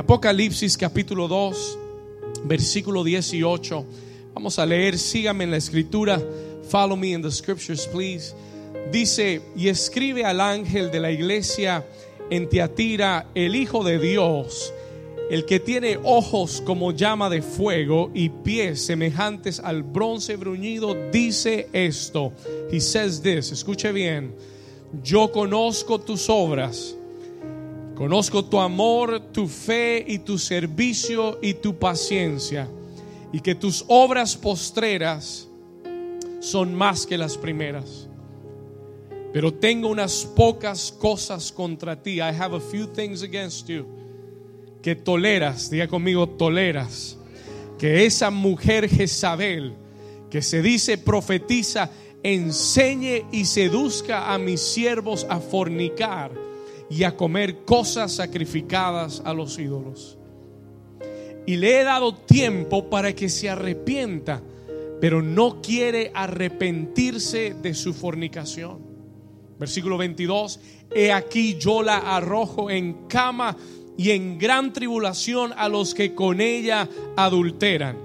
Apocalipsis capítulo 2, versículo 18. Vamos a leer, sígame en la escritura. Follow me in the scriptures, please. Dice, y escribe al ángel de la iglesia en Tiatira, el Hijo de Dios, el que tiene ojos como llama de fuego y pies semejantes al bronce bruñido, dice esto. He says this, escuche bien. Yo conozco tus obras Conozco tu amor, tu fe y tu servicio y tu paciencia, y que tus obras postreras son más que las primeras. Pero tengo unas pocas cosas contra ti. I have a few things against you. Que toleras, diga conmigo, toleras. Que esa mujer Jezabel, que se dice profetiza, enseñe y seduzca a mis siervos a fornicar y a comer cosas sacrificadas a los ídolos. Y le he dado tiempo para que se arrepienta, pero no quiere arrepentirse de su fornicación. Versículo 22, he aquí yo la arrojo en cama y en gran tribulación a los que con ella adulteran,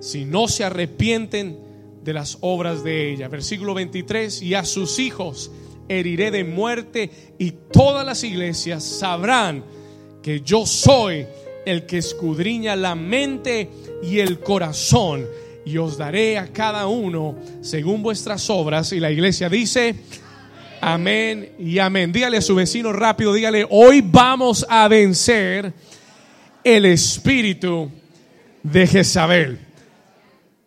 si no se arrepienten de las obras de ella. Versículo 23, y a sus hijos heriré de muerte y todas las iglesias sabrán que yo soy el que escudriña la mente y el corazón y os daré a cada uno según vuestras obras. Y la iglesia dice, amén y amén. Dígale a su vecino rápido, dígale, hoy vamos a vencer el espíritu de Jezabel.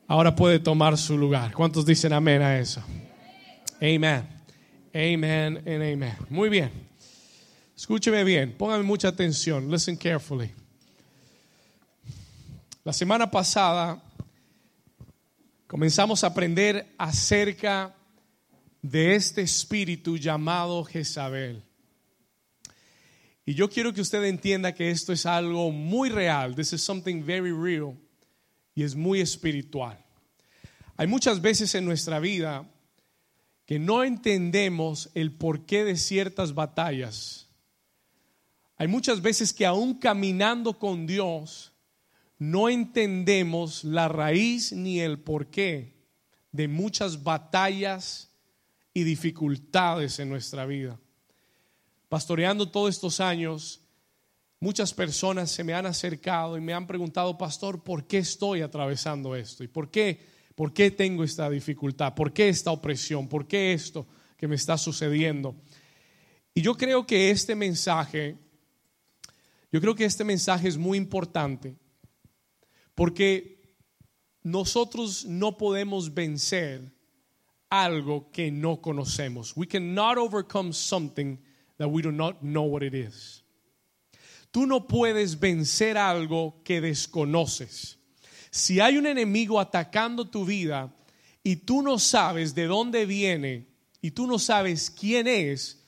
Ahora puede tomar su lugar. ¿Cuántos dicen amén a eso? Amén. Amen and amen. Muy bien. Escúcheme bien, póngame mucha atención. Listen carefully. La semana pasada comenzamos a aprender acerca de este espíritu llamado Jezabel. Y yo quiero que usted entienda que esto es algo muy real. This is something very real. Y es muy espiritual. Hay muchas veces en nuestra vida que no entendemos el porqué de ciertas batallas. Hay muchas veces que aún caminando con Dios, no entendemos la raíz ni el porqué de muchas batallas y dificultades en nuestra vida. Pastoreando todos estos años, muchas personas se me han acercado y me han preguntado, pastor, ¿por qué estoy atravesando esto? ¿Y por qué? ¿Por qué tengo esta dificultad? ¿Por qué esta opresión? ¿Por qué esto que me está sucediendo? Y yo creo que este mensaje, yo creo que este mensaje es muy importante porque nosotros no podemos vencer algo que no conocemos. We cannot overcome something that we do not know what it is. Tú no puedes vencer algo que desconoces. Si hay un enemigo atacando tu vida y tú no sabes de dónde viene y tú no sabes quién es,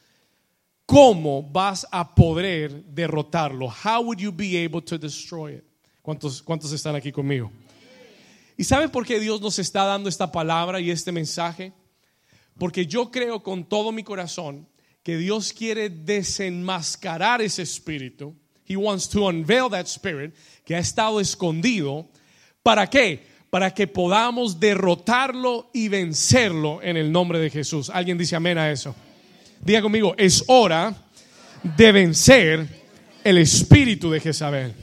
¿cómo vas a poder derrotarlo? How would you be able to destroy it? ¿Cuántos, cuántos están aquí conmigo? ¿Y saben por qué Dios nos está dando esta palabra y este mensaje? Porque yo creo con todo mi corazón que Dios quiere desenmascarar ese espíritu. He wants to unveil that spirit que ha estado escondido ¿Para qué? Para que podamos derrotarlo y vencerlo en el nombre de Jesús. ¿Alguien dice amén a eso? Diga conmigo, es hora de vencer el espíritu de Jezabel.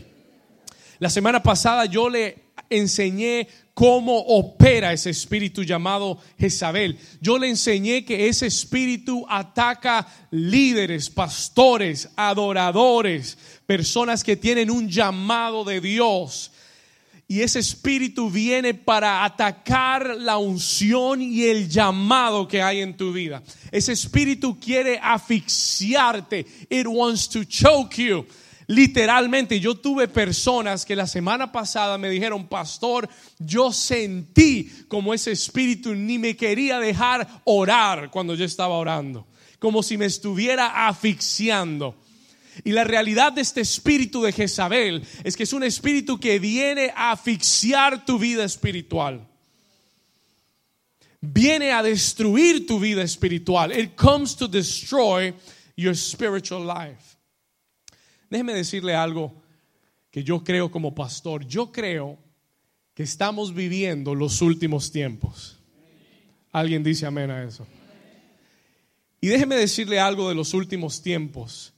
La semana pasada yo le enseñé cómo opera ese espíritu llamado Jezabel. Yo le enseñé que ese espíritu ataca líderes, pastores, adoradores, personas que tienen un llamado de Dios y ese espíritu viene para atacar la unción y el llamado que hay en tu vida. Ese espíritu quiere asfixiarte. It wants to choke you. Literalmente, yo tuve personas que la semana pasada me dijeron, pastor, yo sentí como ese espíritu ni me quería dejar orar cuando yo estaba orando, como si me estuviera asfixiando. Y la realidad de este espíritu de Jezabel es que es un espíritu que viene a asfixiar tu vida espiritual. Viene a destruir tu vida espiritual. It comes to destroy your spiritual life. Déjeme decirle algo. que yo creo como pastor. Yo creo que estamos viviendo los últimos tiempos. Alguien dice amén a eso. Y déjeme decirle algo de los últimos tiempos.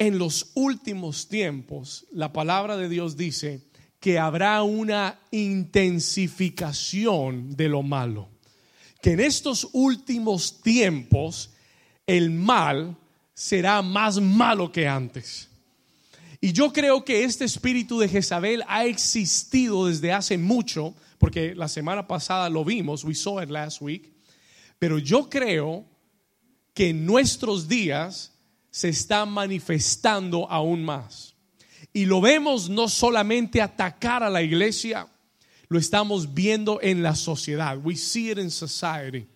En los últimos tiempos, la palabra de Dios dice que habrá una intensificación de lo malo. Que en estos últimos tiempos el mal será más malo que antes. Y yo creo que este espíritu de Jezabel ha existido desde hace mucho, porque la semana pasada lo vimos, we saw it last week, pero yo creo que en nuestros días se está manifestando aún más. Y lo vemos no solamente atacar a la iglesia, lo estamos viendo en la sociedad. We see it in society.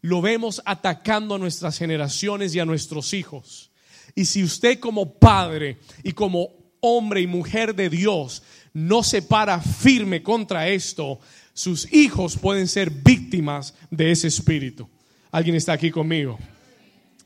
Lo vemos atacando a nuestras generaciones y a nuestros hijos. Y si usted como padre y como hombre y mujer de Dios no se para firme contra esto, sus hijos pueden ser víctimas de ese espíritu. ¿Alguien está aquí conmigo?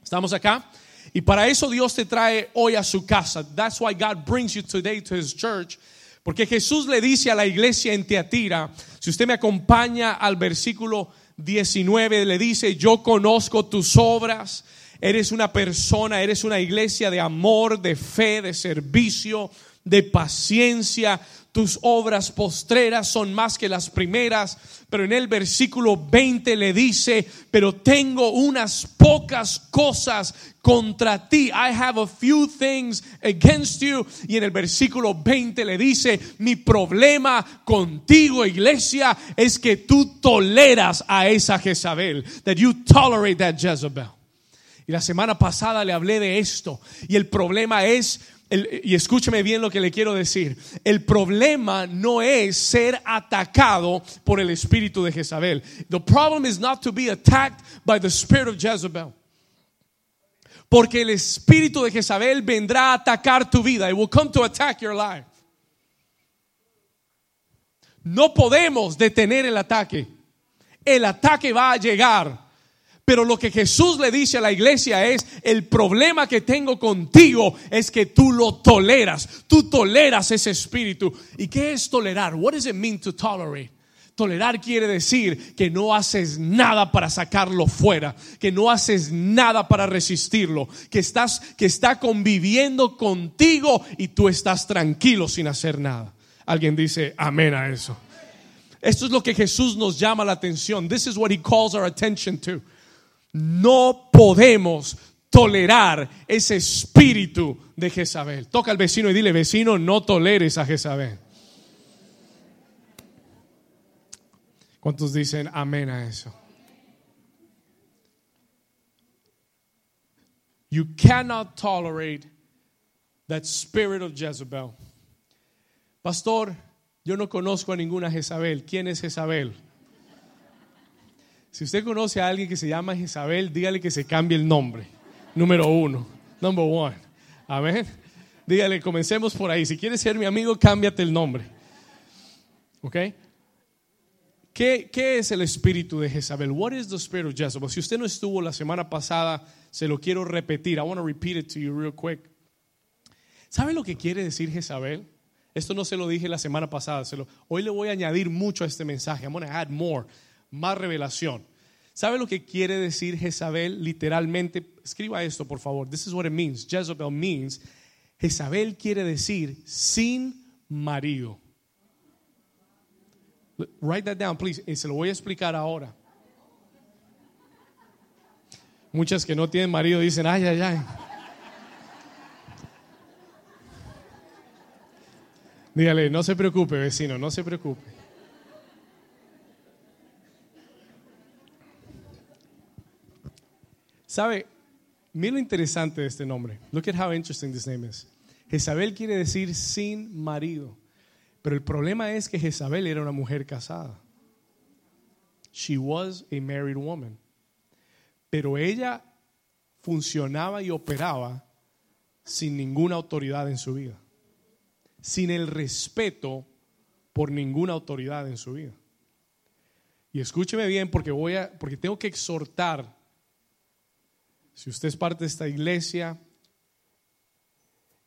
¿Estamos acá? Y para eso Dios te trae hoy a su casa. That's why God brings you today to his church. Porque Jesús le dice a la iglesia en Teatira, si usted me acompaña al versículo 19, le dice, yo conozco tus obras Eres una persona, eres una iglesia de amor, de fe, de servicio, de paciencia. Tus obras postreras son más que las primeras. Pero en el versículo 20 le dice, pero tengo unas pocas cosas contra ti. I have a few things against you. Y en el versículo 20 le dice, mi problema contigo, iglesia, es que tú toleras a esa Jezabel. That you tolerate that Jezebel. Y la semana pasada le hablé de esto. Y el problema es, y escúcheme bien lo que le quiero decir, el problema no es ser atacado por el espíritu de Jezabel. The problem is not to be attacked by the spirit of Jezebel. Porque el espíritu de Jezabel vendrá a atacar tu vida. It will come to attack your life. No podemos detener el ataque. El ataque va a llegar. Pero lo que Jesús le dice a la iglesia es, el problema que tengo contigo es que tú lo toleras, tú toleras ese espíritu. ¿Y qué es tolerar? What does it mean to tolerate? Tolerar quiere decir que no haces nada para sacarlo fuera, que no haces nada para resistirlo, que estás que está conviviendo contigo y tú estás tranquilo sin hacer nada. Alguien dice amén a eso. Esto es lo que Jesús nos llama la atención. This is what he calls our attention to. No podemos tolerar ese espíritu de Jezabel. Toca al vecino y dile, vecino, no toleres a Jezabel. ¿Cuántos dicen amén a eso? You cannot tolerate that spirit of Jezebel. Pastor, yo no conozco a ninguna Jezabel. ¿Quién es Jezabel? Si usted conoce a alguien que se llama Jezabel, dígale que se cambie el nombre. Número uno. Number one. Amén. Dígale, comencemos por ahí. Si quieres ser mi amigo, cámbiate el nombre. ¿Ok? ¿Qué, ¿Qué, es el espíritu de Jezabel? What is the spirit of Jezebel? Si usted no estuvo la semana pasada, se lo quiero repetir. I want to repeat it to you real quick. ¿Sabe lo que quiere decir Jezabel? Esto no se lo dije la semana pasada. Se lo, hoy le voy a añadir mucho a este mensaje. I'm going to add more más revelación. ¿Sabe lo que quiere decir Jezabel literalmente? Escriba esto, por favor. This is what it means. Jezebel means. Jezabel quiere decir sin marido. Write that down, please. Y se lo voy a explicar ahora. Muchas que no tienen marido dicen, ay, ay, ay. Dígale, no se preocupe, vecino, no se preocupe. ¿Sabe? Mira lo interesante de este nombre. Look at how interesting this name is. Jezabel quiere decir sin marido. Pero el problema es que Jezabel era una mujer casada. She was a married woman. Pero ella funcionaba y operaba sin ninguna autoridad en su vida. Sin el respeto por ninguna autoridad en su vida. Y escúcheme bien porque voy a porque tengo que exhortar si usted es parte de esta iglesia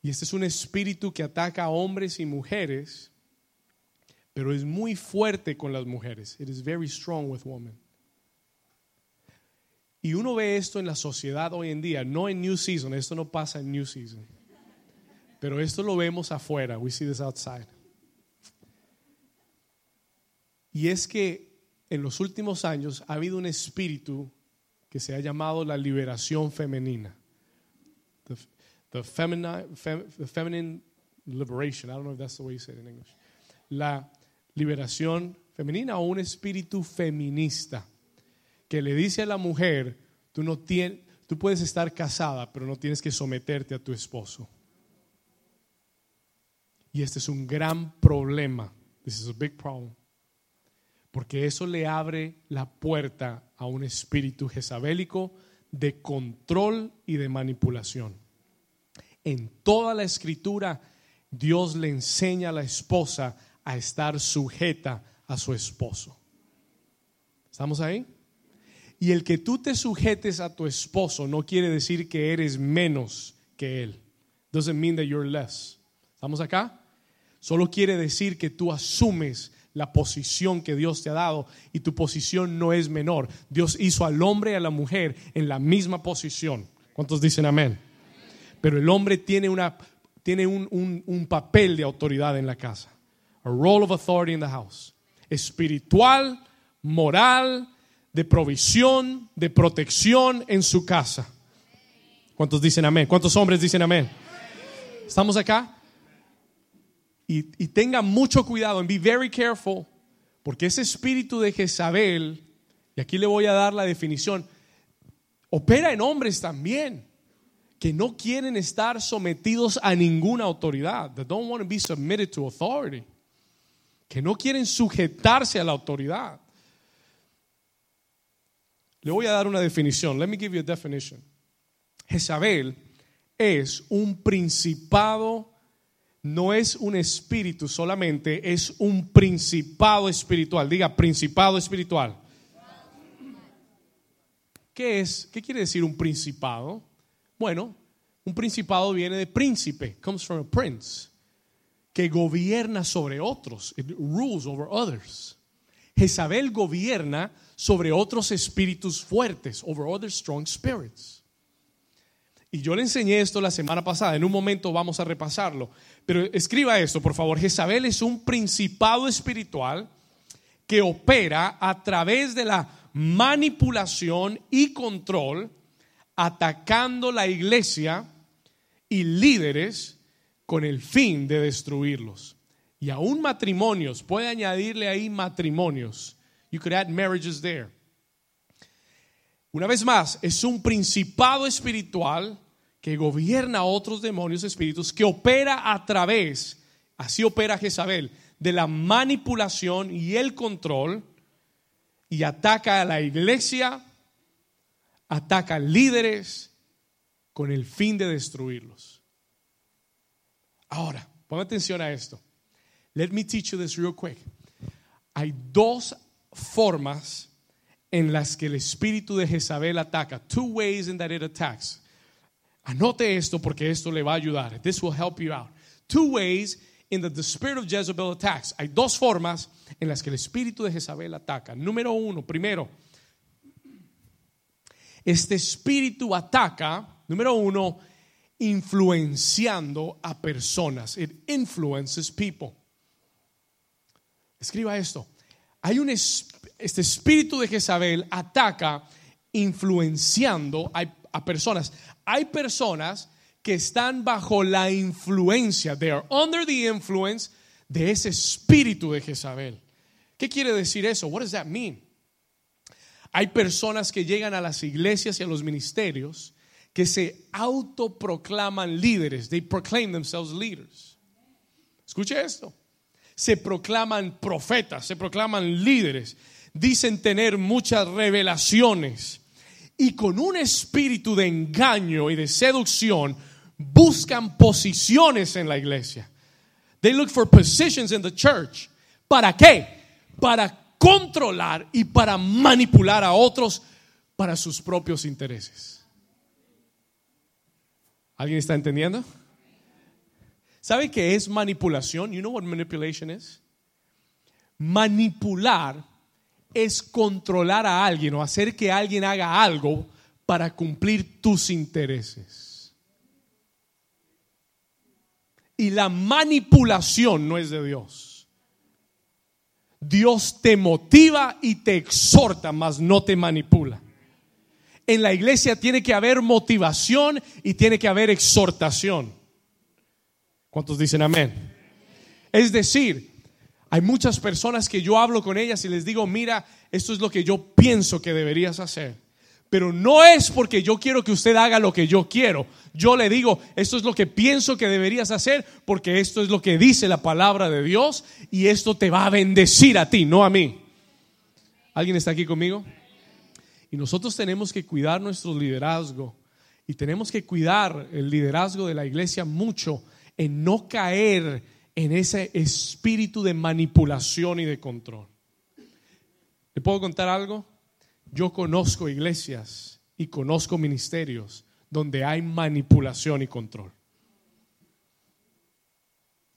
Y este es un espíritu que ataca a hombres y mujeres, pero es muy fuerte con las mujeres. It is very strong with women. Y uno ve esto en la sociedad hoy en día, no en New Season, esto no pasa en New Season. Pero esto lo vemos afuera, we see this outside. Y es que en los últimos años ha habido un espíritu que se ha llamado la liberación femenina. The, the, feminine, fem, the feminine liberation. I don't know if that's the way you say it in English. La liberación femenina o un espíritu feminista que le dice a la mujer, tú, no tienes, tú puedes estar casada, pero no tienes que someterte a tu esposo. Y este es un gran problema. This is a big problem. Porque eso le abre la puerta a un espíritu jezabélico de control y de manipulación. En toda la escritura, Dios le enseña a la esposa a estar sujeta a su esposo. ¿Estamos ahí? Y el que tú te sujetes a tu esposo no quiere decir que eres menos que él. Doesn't mean that you're less. ¿Estamos acá? Solo quiere decir que tú asumes la posición que Dios te ha dado y tu posición no es menor. Dios hizo al hombre y a la mujer en la misma posición. ¿Cuántos dicen amén? Pero el hombre tiene, una, tiene un, un, un papel de autoridad en la casa. A role of authority in the house. Espiritual, moral, de provisión, de protección en su casa. ¿Cuántos dicen amén? ¿Cuántos hombres dicen amén? ¿Estamos acá? Y, tengan mucho cuidado, and be very careful, porque ese espíritu de Jezabel, y aquí le voy a dar la definición, opera en hombres también, que no quieren estar sometidos a ninguna autoridad, that don't want to be submitted to authority, que no quieren sujetarse a la autoridad. Le voy a dar una definición. Let me give you a definition. Jezabel es un principado, no es un espíritu solamente, es un principado espiritual. Diga, principado espiritual. ¿Qué es? ¿Qué quiere decir un principado? Bueno, un principado viene de príncipe, comes from a prince, que gobierna sobre otros, it rules over others. Jezabel gobierna sobre otros espíritus fuertes, over other strong spirits. Y yo le enseñé esto la semana pasada, en un momento vamos a repasarlo, pero escriba esto, por favor. Jezabel es un principado espiritual que opera a través de la manipulación y control, atacando la iglesia y líderes con el fin de destruirlos. Y aún matrimonios, puede añadirle ahí matrimonios You could add marriages there. Una vez más, es un principado espiritual que gobierna a otros demonios espíritus, que opera a través, así opera Jezabel, de la manipulación y el control y ataca a la iglesia, ataca a líderes con el fin de destruirlos. Ahora, pon atención a esto. Let me teach you this real quick. Hay dos formas en las que el espíritu de Jezabel ataca. Two ways in that it attacks. Anote esto porque esto le va a ayudar. This will help you out. Two ways in that the spirit of Jezebel attacks. Hay dos formas en las que el espíritu de Jezabel ataca. Número uno, primero, este espíritu ataca, número uno, influenciando a personas. It influences people. Escriba esto hay un este espíritu de Jezabel ataca influenciando a, personas. Hay personas que están bajo la influencia, they are under the influence de ese espíritu de Jezabel. ¿Qué quiere decir eso? What does that mean? Hay personas que llegan a las iglesias y a los ministerios que se autoproclaman líderes. They proclaim themselves leaders. Escuche esto se proclaman profetas, se proclaman líderes, dicen tener muchas revelaciones y con un espíritu de engaño y de seducción buscan posiciones en la iglesia. They look for positions in the church. ¿Para qué? Para controlar y para manipular a otros para sus propios intereses. ¿Alguien está entendiendo? ¿Sabe qué es manipulación? You know what manipulation is? Manipular es controlar a alguien o hacer que alguien haga algo para cumplir tus intereses. Y la manipulación no es de Dios. Dios te motiva y te exhorta, mas no te manipula. En la iglesia tiene que haber motivación y tiene que haber exhortación. ¿Cuántos dicen amén? Es decir, hay muchas personas que yo hablo con ellas y les digo, mira, esto es lo que yo pienso que deberías hacer. Pero no es porque yo quiero que usted haga lo que yo quiero. Yo le digo, esto es lo que pienso que deberías hacer porque esto es lo que dice la palabra de Dios y esto te va a bendecir a ti, no a mí. ¿Alguien está aquí conmigo? Y nosotros tenemos que cuidar nuestro liderazgo y tenemos que cuidar el liderazgo de la iglesia mucho en no caer en ese espíritu de manipulación y de control. ¿Le puedo contar algo? Yo conozco iglesias y conozco ministerios donde hay manipulación y control.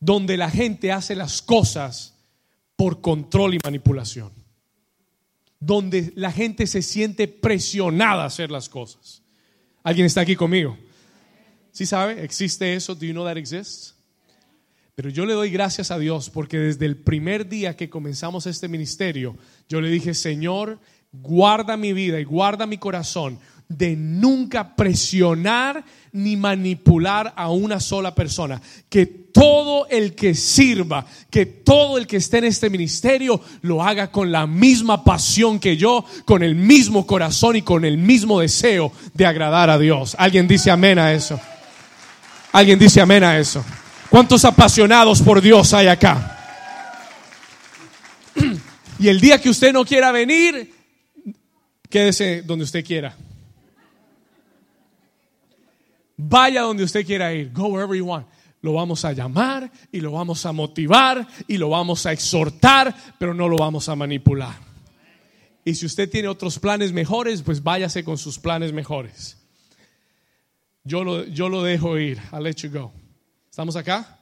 Donde la gente hace las cosas por control y manipulación. Donde la gente se siente presionada a hacer las cosas. ¿Alguien está aquí conmigo? ¿Sí sabe? ¿Existe eso? ¿Do you know that exists? Pero yo le doy gracias a Dios porque desde el primer día que comenzamos este ministerio, yo le dije, Señor, guarda mi vida y guarda mi corazón de nunca presionar ni manipular a una sola persona. Que todo el que sirva, que todo el que esté en este ministerio lo haga con la misma pasión que yo, con el mismo corazón y con el mismo deseo de agradar a Dios. ¿Alguien dice amén a eso? Alguien dice amén a eso. ¿Cuántos apasionados por Dios hay acá? Y el día que usted no quiera venir, quédese donde usted quiera. Vaya donde usted quiera ir. Go wherever you want. Lo vamos a llamar y lo vamos a motivar y lo vamos a exhortar, pero no lo vamos a manipular. Y si usted tiene otros planes mejores, pues váyase con sus planes mejores yo lo, yo lo dejo ir. I'll let you go. ¿Estamos acá?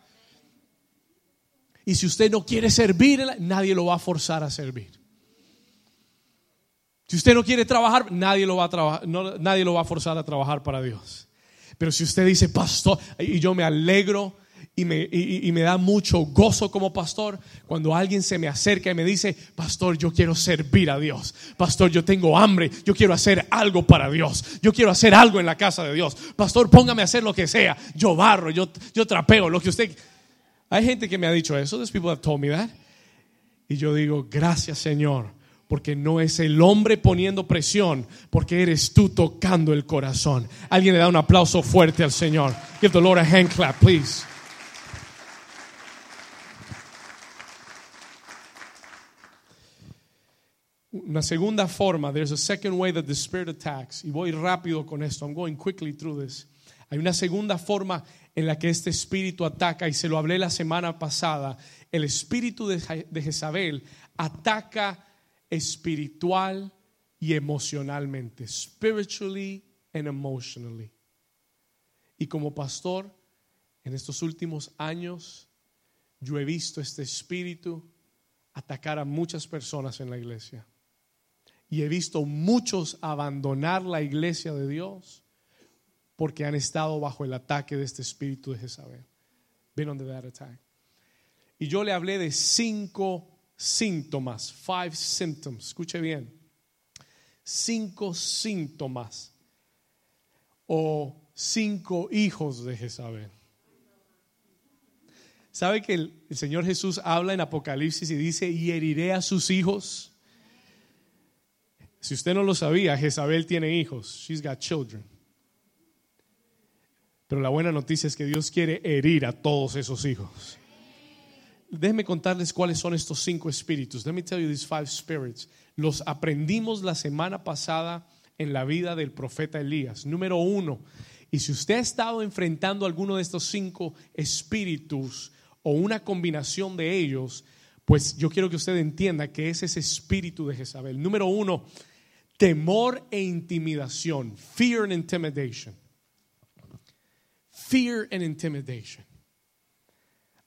Y si usted no quiere servir, nadie lo va a forzar a servir. Si usted no quiere trabajar, nadie lo va a, trabajar, nadie lo va a forzar a trabajar para Dios. Pero si usted dice, pastor, y yo me alegro y me, da mucho gozo como pastor cuando alguien se me acerca y me dice, pastor, yo quiero servir a Dios. Pastor, yo tengo hambre, yo quiero hacer algo para Dios. Yo quiero hacer algo en la casa de Dios. Pastor, póngame a hacer lo que sea. Yo barro, yo, yo trapeo, lo que usted... Hay gente que me ha dicho eso, people told. Y yo digo, gracias Señor, porque no es el hombre poniendo presión, porque eres tú tocando el corazón. Alguien le da un aplauso fuerte al Señor. Give the Lord a hand clap, please. Una segunda forma, there's a second way that the Spirit attacks. Y voy rápido con esto. I'm going quickly through this. Hay una segunda forma en la que este espíritu ataca, y se lo hablé la semana pasada. El espíritu de, Jezabel ataca espiritual y emocionalmente. Spiritually and emotionally. Y como pastor, en estos últimos años, yo he visto este espíritu atacar a muchas personas en la iglesia. Y he visto muchos abandonar la iglesia de Dios porque han estado bajo el ataque de este espíritu de Jezabel. Been under that attack. Y yo le hablé de cinco síntomas, five symptoms. Escuche bien. Cinco síntomas o cinco hijos de Jezabel. ¿Sabe que el, el Señor Jesús habla en Apocalipsis y dice, y heriré a sus hijos? Si usted no lo sabía, Jezabel tiene hijos. She's got children. Pero la buena noticia es que Dios quiere herir a todos esos hijos. Déjenme contarles cuáles son estos cinco espíritus. Let me tell you these five spirits. Los aprendimos la semana pasada en la vida del profeta Elías. Número uno. Y si usted ha estado enfrentando alguno de estos cinco espíritus o una combinación de ellos, pues yo quiero que usted entienda que es ese espíritu de Jezabel. Número uno temor e intimidación, fear and intimidation. Fear and intimidation.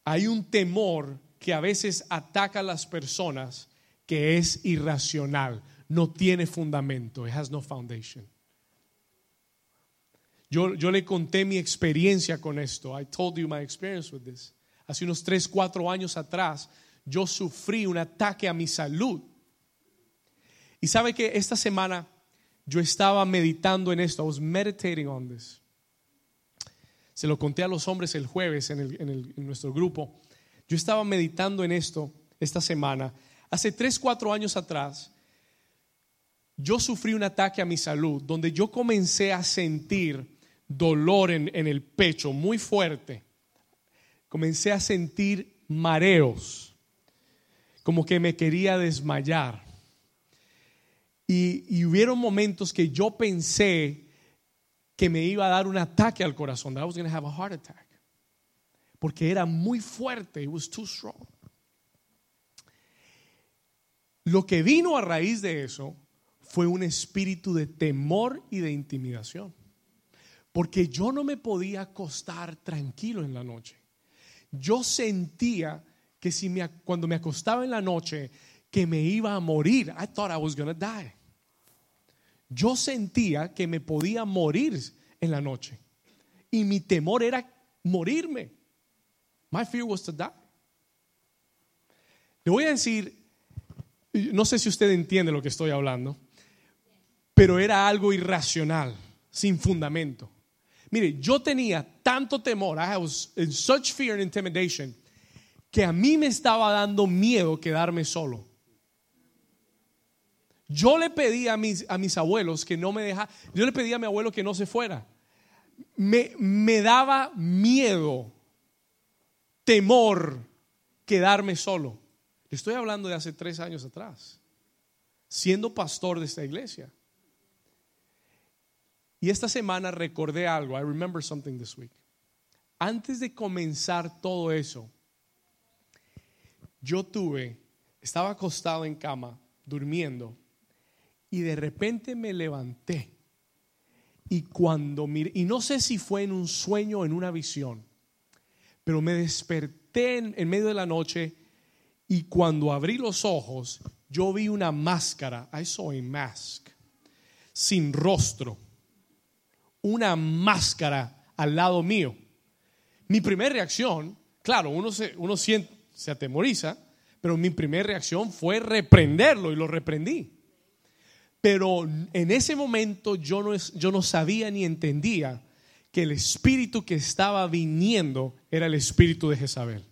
hay un temor que a veces ataca a las personas que es irracional, no tiene fundamento, it has no foundation. Yo, yo le conté mi experiencia con esto. I told you my experience with this. Hace unos 3, 4 años atrás, yo sufrí un ataque a mi salud. Y sabe que esta semana yo estaba meditando en esto. I was meditating on this. Se lo conté a los hombres el jueves en, nuestro grupo. Yo estaba meditando en esto esta semana. Hace 3, 4 años atrás, yo sufrí un ataque a mi salud donde yo comencé a sentir dolor en el pecho muy fuerte. Comencé a sentir mareos, como que me quería desmayar. Y, y hubieron momentos que yo pensé que me iba a dar un ataque al corazón, that I was going to have a heart attack. Porque era muy fuerte, it was too strong. Lo que vino a raíz de eso fue un espíritu de temor y de intimidación. Porque yo no me podía acostar tranquilo en la noche. Yo sentía que si me, cuando me acostaba en la noche que me iba a morir. I thought I was going to die. Yo sentía que me podía morir en la noche. Y mi temor era morirme. My fear was to die. Le voy a decir, no sé si usted entiende lo que estoy hablando, pero era algo irracional, sin fundamento. Mire, yo tenía tanto temor, I was in such fear and intimidation, que a mí me estaba dando miedo quedarme solo. Yo le pedí a mis, a mis abuelos que no me dejaran, yo le pedí a mi abuelo que no se fuera. Me, me daba miedo, temor, quedarme solo. Estoy hablando de hace tres años atrás, siendo pastor de esta iglesia. Y esta semana recordé algo. I remember something this week. Antes de comenzar todo eso, yo tuve, estaba acostado en cama, durmiendo, y de repente me levanté. Y cuando miré, y no sé si fue en un sueño o en una visión, pero me desperté en, en medio de la noche y cuando abrí los ojos, yo vi una máscara, I saw a mask, sin rostro, una máscara al lado mío. Mi primera reacción, claro, uno se, uno siente, se atemoriza, pero mi primera reacción fue reprenderlo y lo reprendí. Pero en ese momento yo no, yo no sabía ni entendía que el espíritu que estaba viniendo era el espíritu de Jezabel.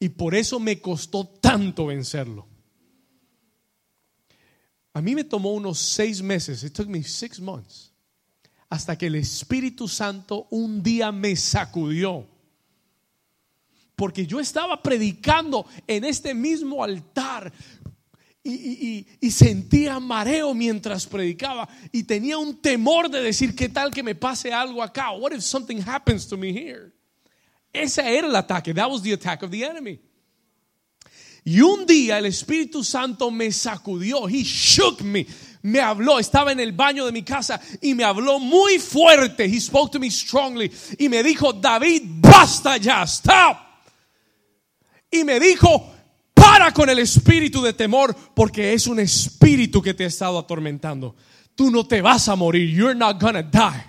Y por eso me costó tanto vencerlo. A mí me tomó unos seis meses, it took me six months, hasta que el Espíritu Santo un día me sacudió. Porque yo estaba predicando en este mismo altar y, sentía mareo mientras predicaba y tenía un temor de decir, ¿qué tal que me pase algo acá? What if something happens to me here? Ese era el ataque. That was the attack of the enemy. Y un día el Espíritu Santo me sacudió. He shook me. Me habló. Estaba en el baño de mi casa y me habló muy fuerte. He spoke to me strongly. Y me dijo, David, basta ya. Stop. Y me dijo, para con el espíritu de temor porque es un espíritu que te ha estado atormentando. Tú no te vas a morir. You're not gonna die.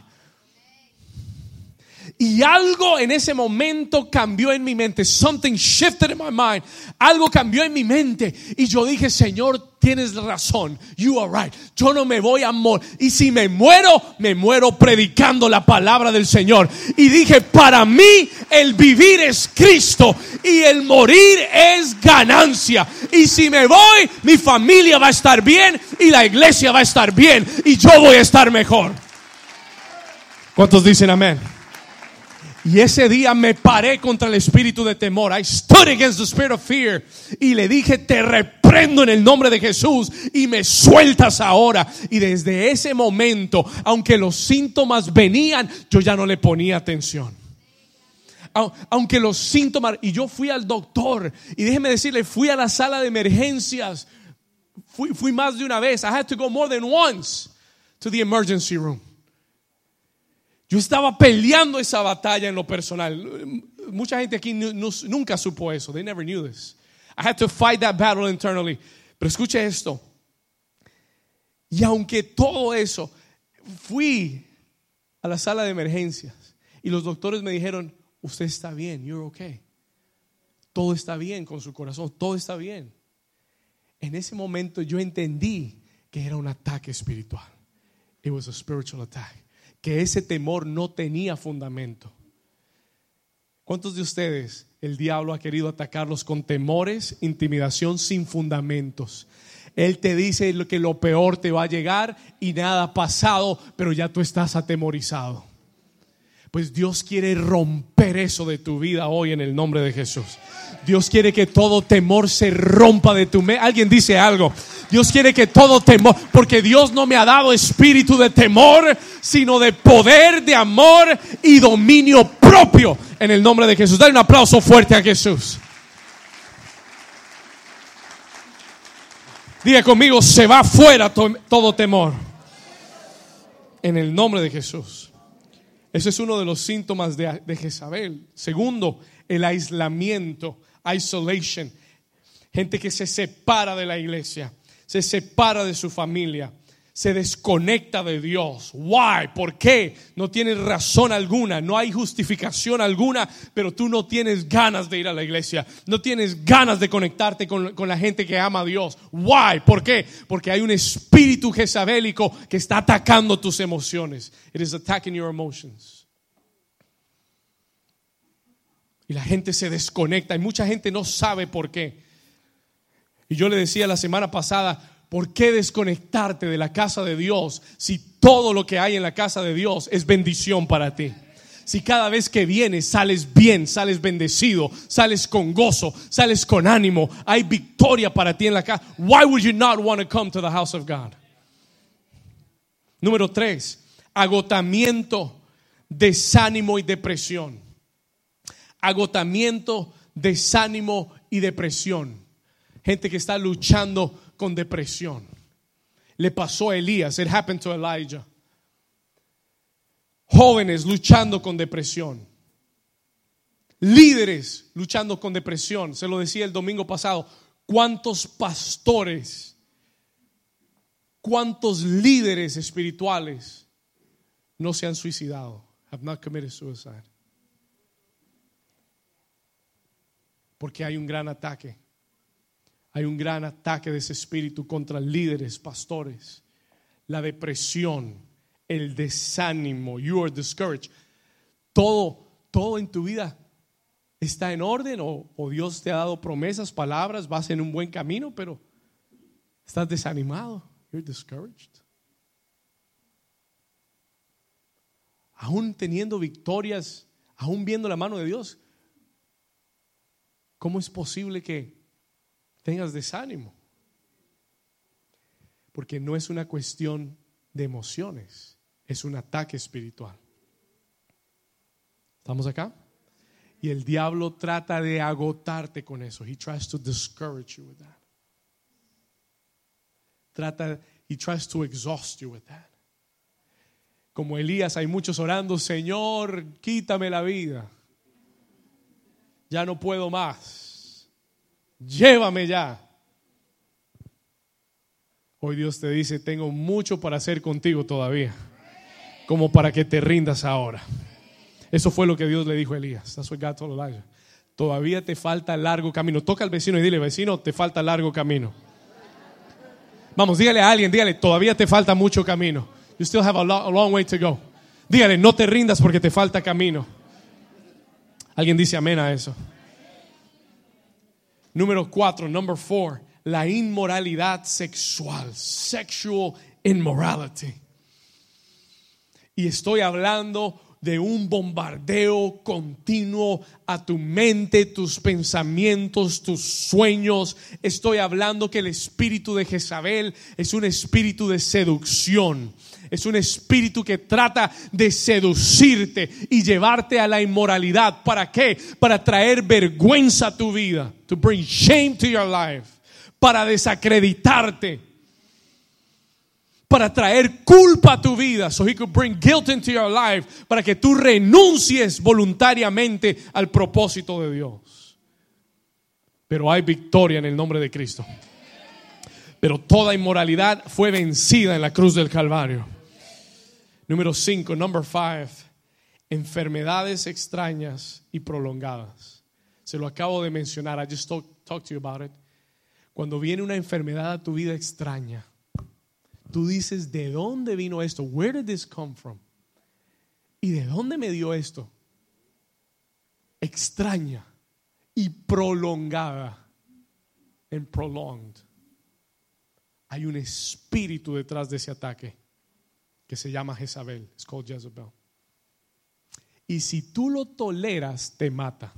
Y algo en ese momento cambió en mi mente. Something shifted in my mind. Algo cambió en mi mente. Y yo dije, Señor, tienes razón. You are right. Yo no me voy a morir. Y si me muero, me muero predicando la palabra del Señor. Y dije, para mí el vivir es Cristo y el morir es ganancia. Y si me voy, mi familia va a estar bien y la iglesia va a estar bien y yo voy a estar mejor. ¿Cuántos dicen amén? Y ese día me paré contra el espíritu de temor. I stood against the spirit of fear. Y le dije, te reprendo en el nombre de Jesús y me sueltas ahora. Y desde ese momento, aunque los síntomas venían, yo ya no le ponía atención. Aunque los síntomas, y yo fui al doctor, y déjeme decirle, fui a la sala de emergencias. Fui, fui más de una vez. I had to go more than once to the emergency room. Yo estaba peleando esa batalla en lo personal. mucha gente aquí nu- nu- nunca supo eso. They never knew this. I had to fight that battle internally. Pero escuche esto. Y aunque todo eso, fui a la sala de emergencias y los doctores me dijeron, usted está bien, you're okay. Todo está bien con su corazón, todo está bien. En ese momento yo entendí que era un ataque espiritual. It was a spiritual attack. Que ese temor no tenía fundamento. ¿Cuántos de ustedes el diablo ha querido atacarlos con temores, intimidación sin fundamentos? Él te dice que lo peor te va a llegar y nada ha pasado, pero ya tú estás atemorizado. Pues Dios quiere romper eso de tu vida hoy en el nombre de Jesús. Dios quiere que todo temor se rompa de tu mente. Alguien dice algo. Dios quiere que todo temor, porque Dios no me ha dado espíritu de temor, sino de poder, de amor y dominio propio en el nombre de Jesús. Dale un aplauso fuerte a Jesús. Diga conmigo, se va fuera to- todo temor. En el nombre de Jesús. Ese es uno de los síntomas de, de Jezabel. Segundo, el aislamiento, isolation. Gente que se separa de la iglesia, se separa de su familia, se desconecta de Dios. Why? ¿Por qué? No tienes razón alguna, no hay justificación alguna, pero tú no tienes ganas de ir a la iglesia, no tienes ganas de conectarte con, con la gente que ama a Dios. Why? ¿Por qué? Porque hay un espíritu jezabélico que está atacando tus emociones. It is attacking your emotions. Y la gente se desconecta y mucha gente no sabe por qué. Y yo le decía la semana pasada, ¿por qué desconectarte de la casa de Dios si todo lo que hay en la casa de Dios es bendición para ti? Si cada vez que vienes sales bien, sales bendecido, sales con gozo, sales con ánimo, hay victoria para ti en la casa. Why would you not want to come to the house of God? Número tres, agotamiento, desánimo y depresión. Agotamiento, desánimo y depresión. Gente que está luchando con depresión. Le pasó a Elías, it happened to Elijah. Jóvenes luchando con depresión. Líderes luchando con depresión. Se lo decía el domingo pasado. ¿Cuántos pastores, cuántos líderes espirituales no se han suicidado? Have not committed suicide. Porque hay un gran ataque. Hay un gran ataque de ese espíritu contra líderes, pastores. La depresión, el desánimo, you are discouraged. Todo, todo en tu vida está en orden o, o Dios te ha dado promesas, palabras, vas en un buen camino, pero estás desanimado. You're discouraged. Aún teniendo victorias, aún viendo la mano de Dios, ¿cómo es posible que tengas desánimo? Porque no es una cuestión de emociones, es un ataque espiritual. ¿Estamos acá? Y el diablo trata de agotarte con eso. He tries to discourage you with that. Trata, he tries to exhaust you with that. Como Elías, hay muchos orando, Señor, quítame la vida. Ya no puedo más. Llévame ya. Hoy Dios te dice, tengo mucho para hacer contigo todavía, como para que te rindas ahora. Eso fue lo que Dios le dijo a Elías. That's. Todavía te falta largo camino. Toca al vecino y dile, vecino, te falta largo camino. Vamos, dígale a alguien, dígale, todavía te falta mucho camino. You still have a long way to go. Dígale, no te rindas porque te falta camino. Alguien dice amén a eso. Número cuatro, number four, la inmoralidad sexual, sexual immorality. Y estoy hablando de un bombardeo continuo a tu mente, tus pensamientos, tus sueños. Estoy hablando que el espíritu de Jezabel es un espíritu de seducción. Es un espíritu que trata de seducirte y llevarte a la inmoralidad. ¿Para qué? Para traer vergüenza a tu vida. To bring shame to your life. Para desacreditarte para traer culpa a tu vida, so he could bring guilt into your life, para que tú renuncies voluntariamente al propósito de Dios. Pero hay victoria en el nombre de Cristo. Pero toda inmoralidad fue vencida en la cruz del Calvario. Número 5, number 5, enfermedades extrañas y prolongadas. Se lo acabo de mencionar, I just talked talk to you about it. Cuando viene una enfermedad a tu vida extraña, tú dices, ¿de dónde vino esto? Where did this come from? ¿Y de dónde me dio esto? Extraña y prolongada. En prolonged. Hay un espíritu detrás de ese ataque que se llama Jezabel. It's called Jezebel. Y si tú lo toleras, te mata.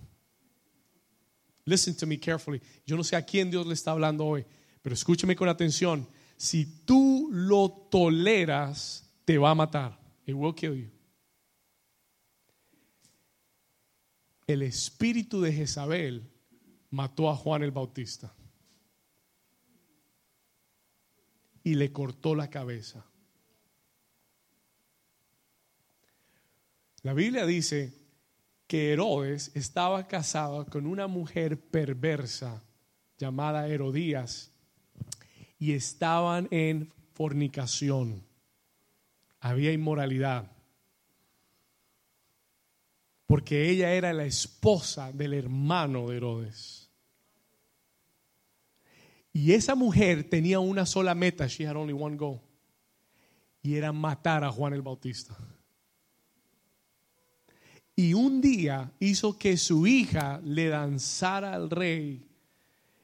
Listen to me carefully. Yo no sé a quién Dios le está hablando hoy, pero escúcheme con atención. Si tú lo toleras, te va a matar. It will kill you. El espíritu de Jezabel mató a Juan el Bautista y le cortó la cabeza. La Biblia dice que Herodes estaba casado con una mujer perversa llamada Herodías y estaban en fornicación. Había inmoralidad. Porque ella era la esposa del hermano de Herodes. Y esa mujer tenía una sola meta, she had only one goal, y era matar a Juan el Bautista. Y un día hizo que su hija le danzara al rey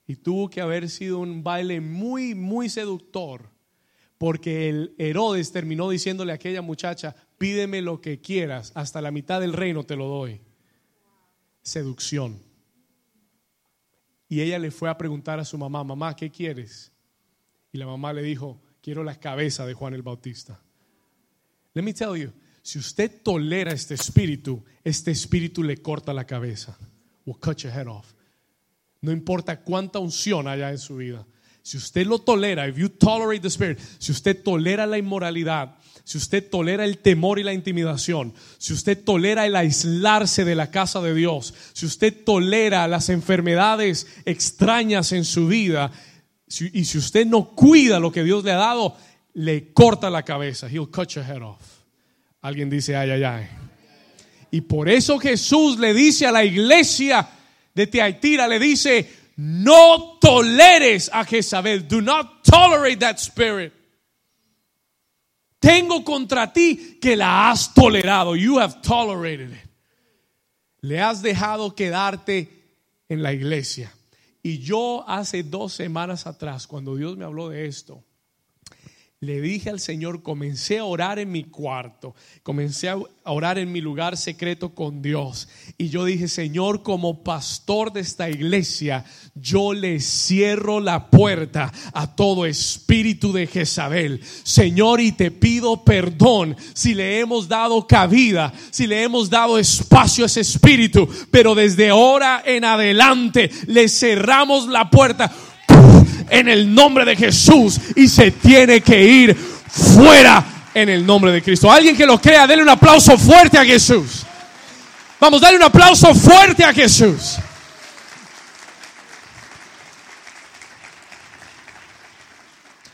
y tuvo que haber sido un baile muy, muy seductor, porque el Herodes terminó diciéndole a aquella muchacha, pídeme lo que quieras, hasta la mitad del reino te lo doy. Seducción. Y ella le fue a preguntar a su mamá, mamá, ¿qué quieres? Y la mamá le dijo, quiero la cabeza de Juan el Bautista. Let me tell you, si usted tolera este espíritu, este espíritu le corta la cabeza. Will cut your head off. No importa cuánta unción haya en su vida. Si usted lo tolera, if you tolerate the spirit, si usted tolera la inmoralidad, si usted tolera el temor y la intimidación, si usted tolera el aislarse de la casa de Dios, si usted tolera las enfermedades extrañas en su vida, y si usted no cuida lo que Dios le ha dado, le corta la cabeza. He'll cut your head off. Alguien dice, ay, ay, ay. Y por eso Jesús le dice a la iglesia de Teaitira, le dice, no toleres a Jezabel. Do not tolerate that spirit. Tengo contra ti que la has tolerado. You have tolerated it. Le has dejado quedarte en la iglesia. Y yo hace dos semanas atrás, cuando Dios me habló de esto, le dije al Señor, comencé a orar en mi cuarto, comencé a orar en mi lugar secreto con Dios. Y yo dije, Señor, como pastor de esta iglesia, yo le cierro la puerta a todo espíritu de Jezabel. Señor, y te pido perdón si le hemos dado cabida, si le hemos dado espacio a ese espíritu. Pero desde ahora en adelante le cerramos la puerta en el nombre de Jesús y se tiene que ir fuera en el nombre de Cristo. Alguien que lo crea, denle un aplauso fuerte a Jesús. Vamos, darle un aplauso fuerte a Jesús.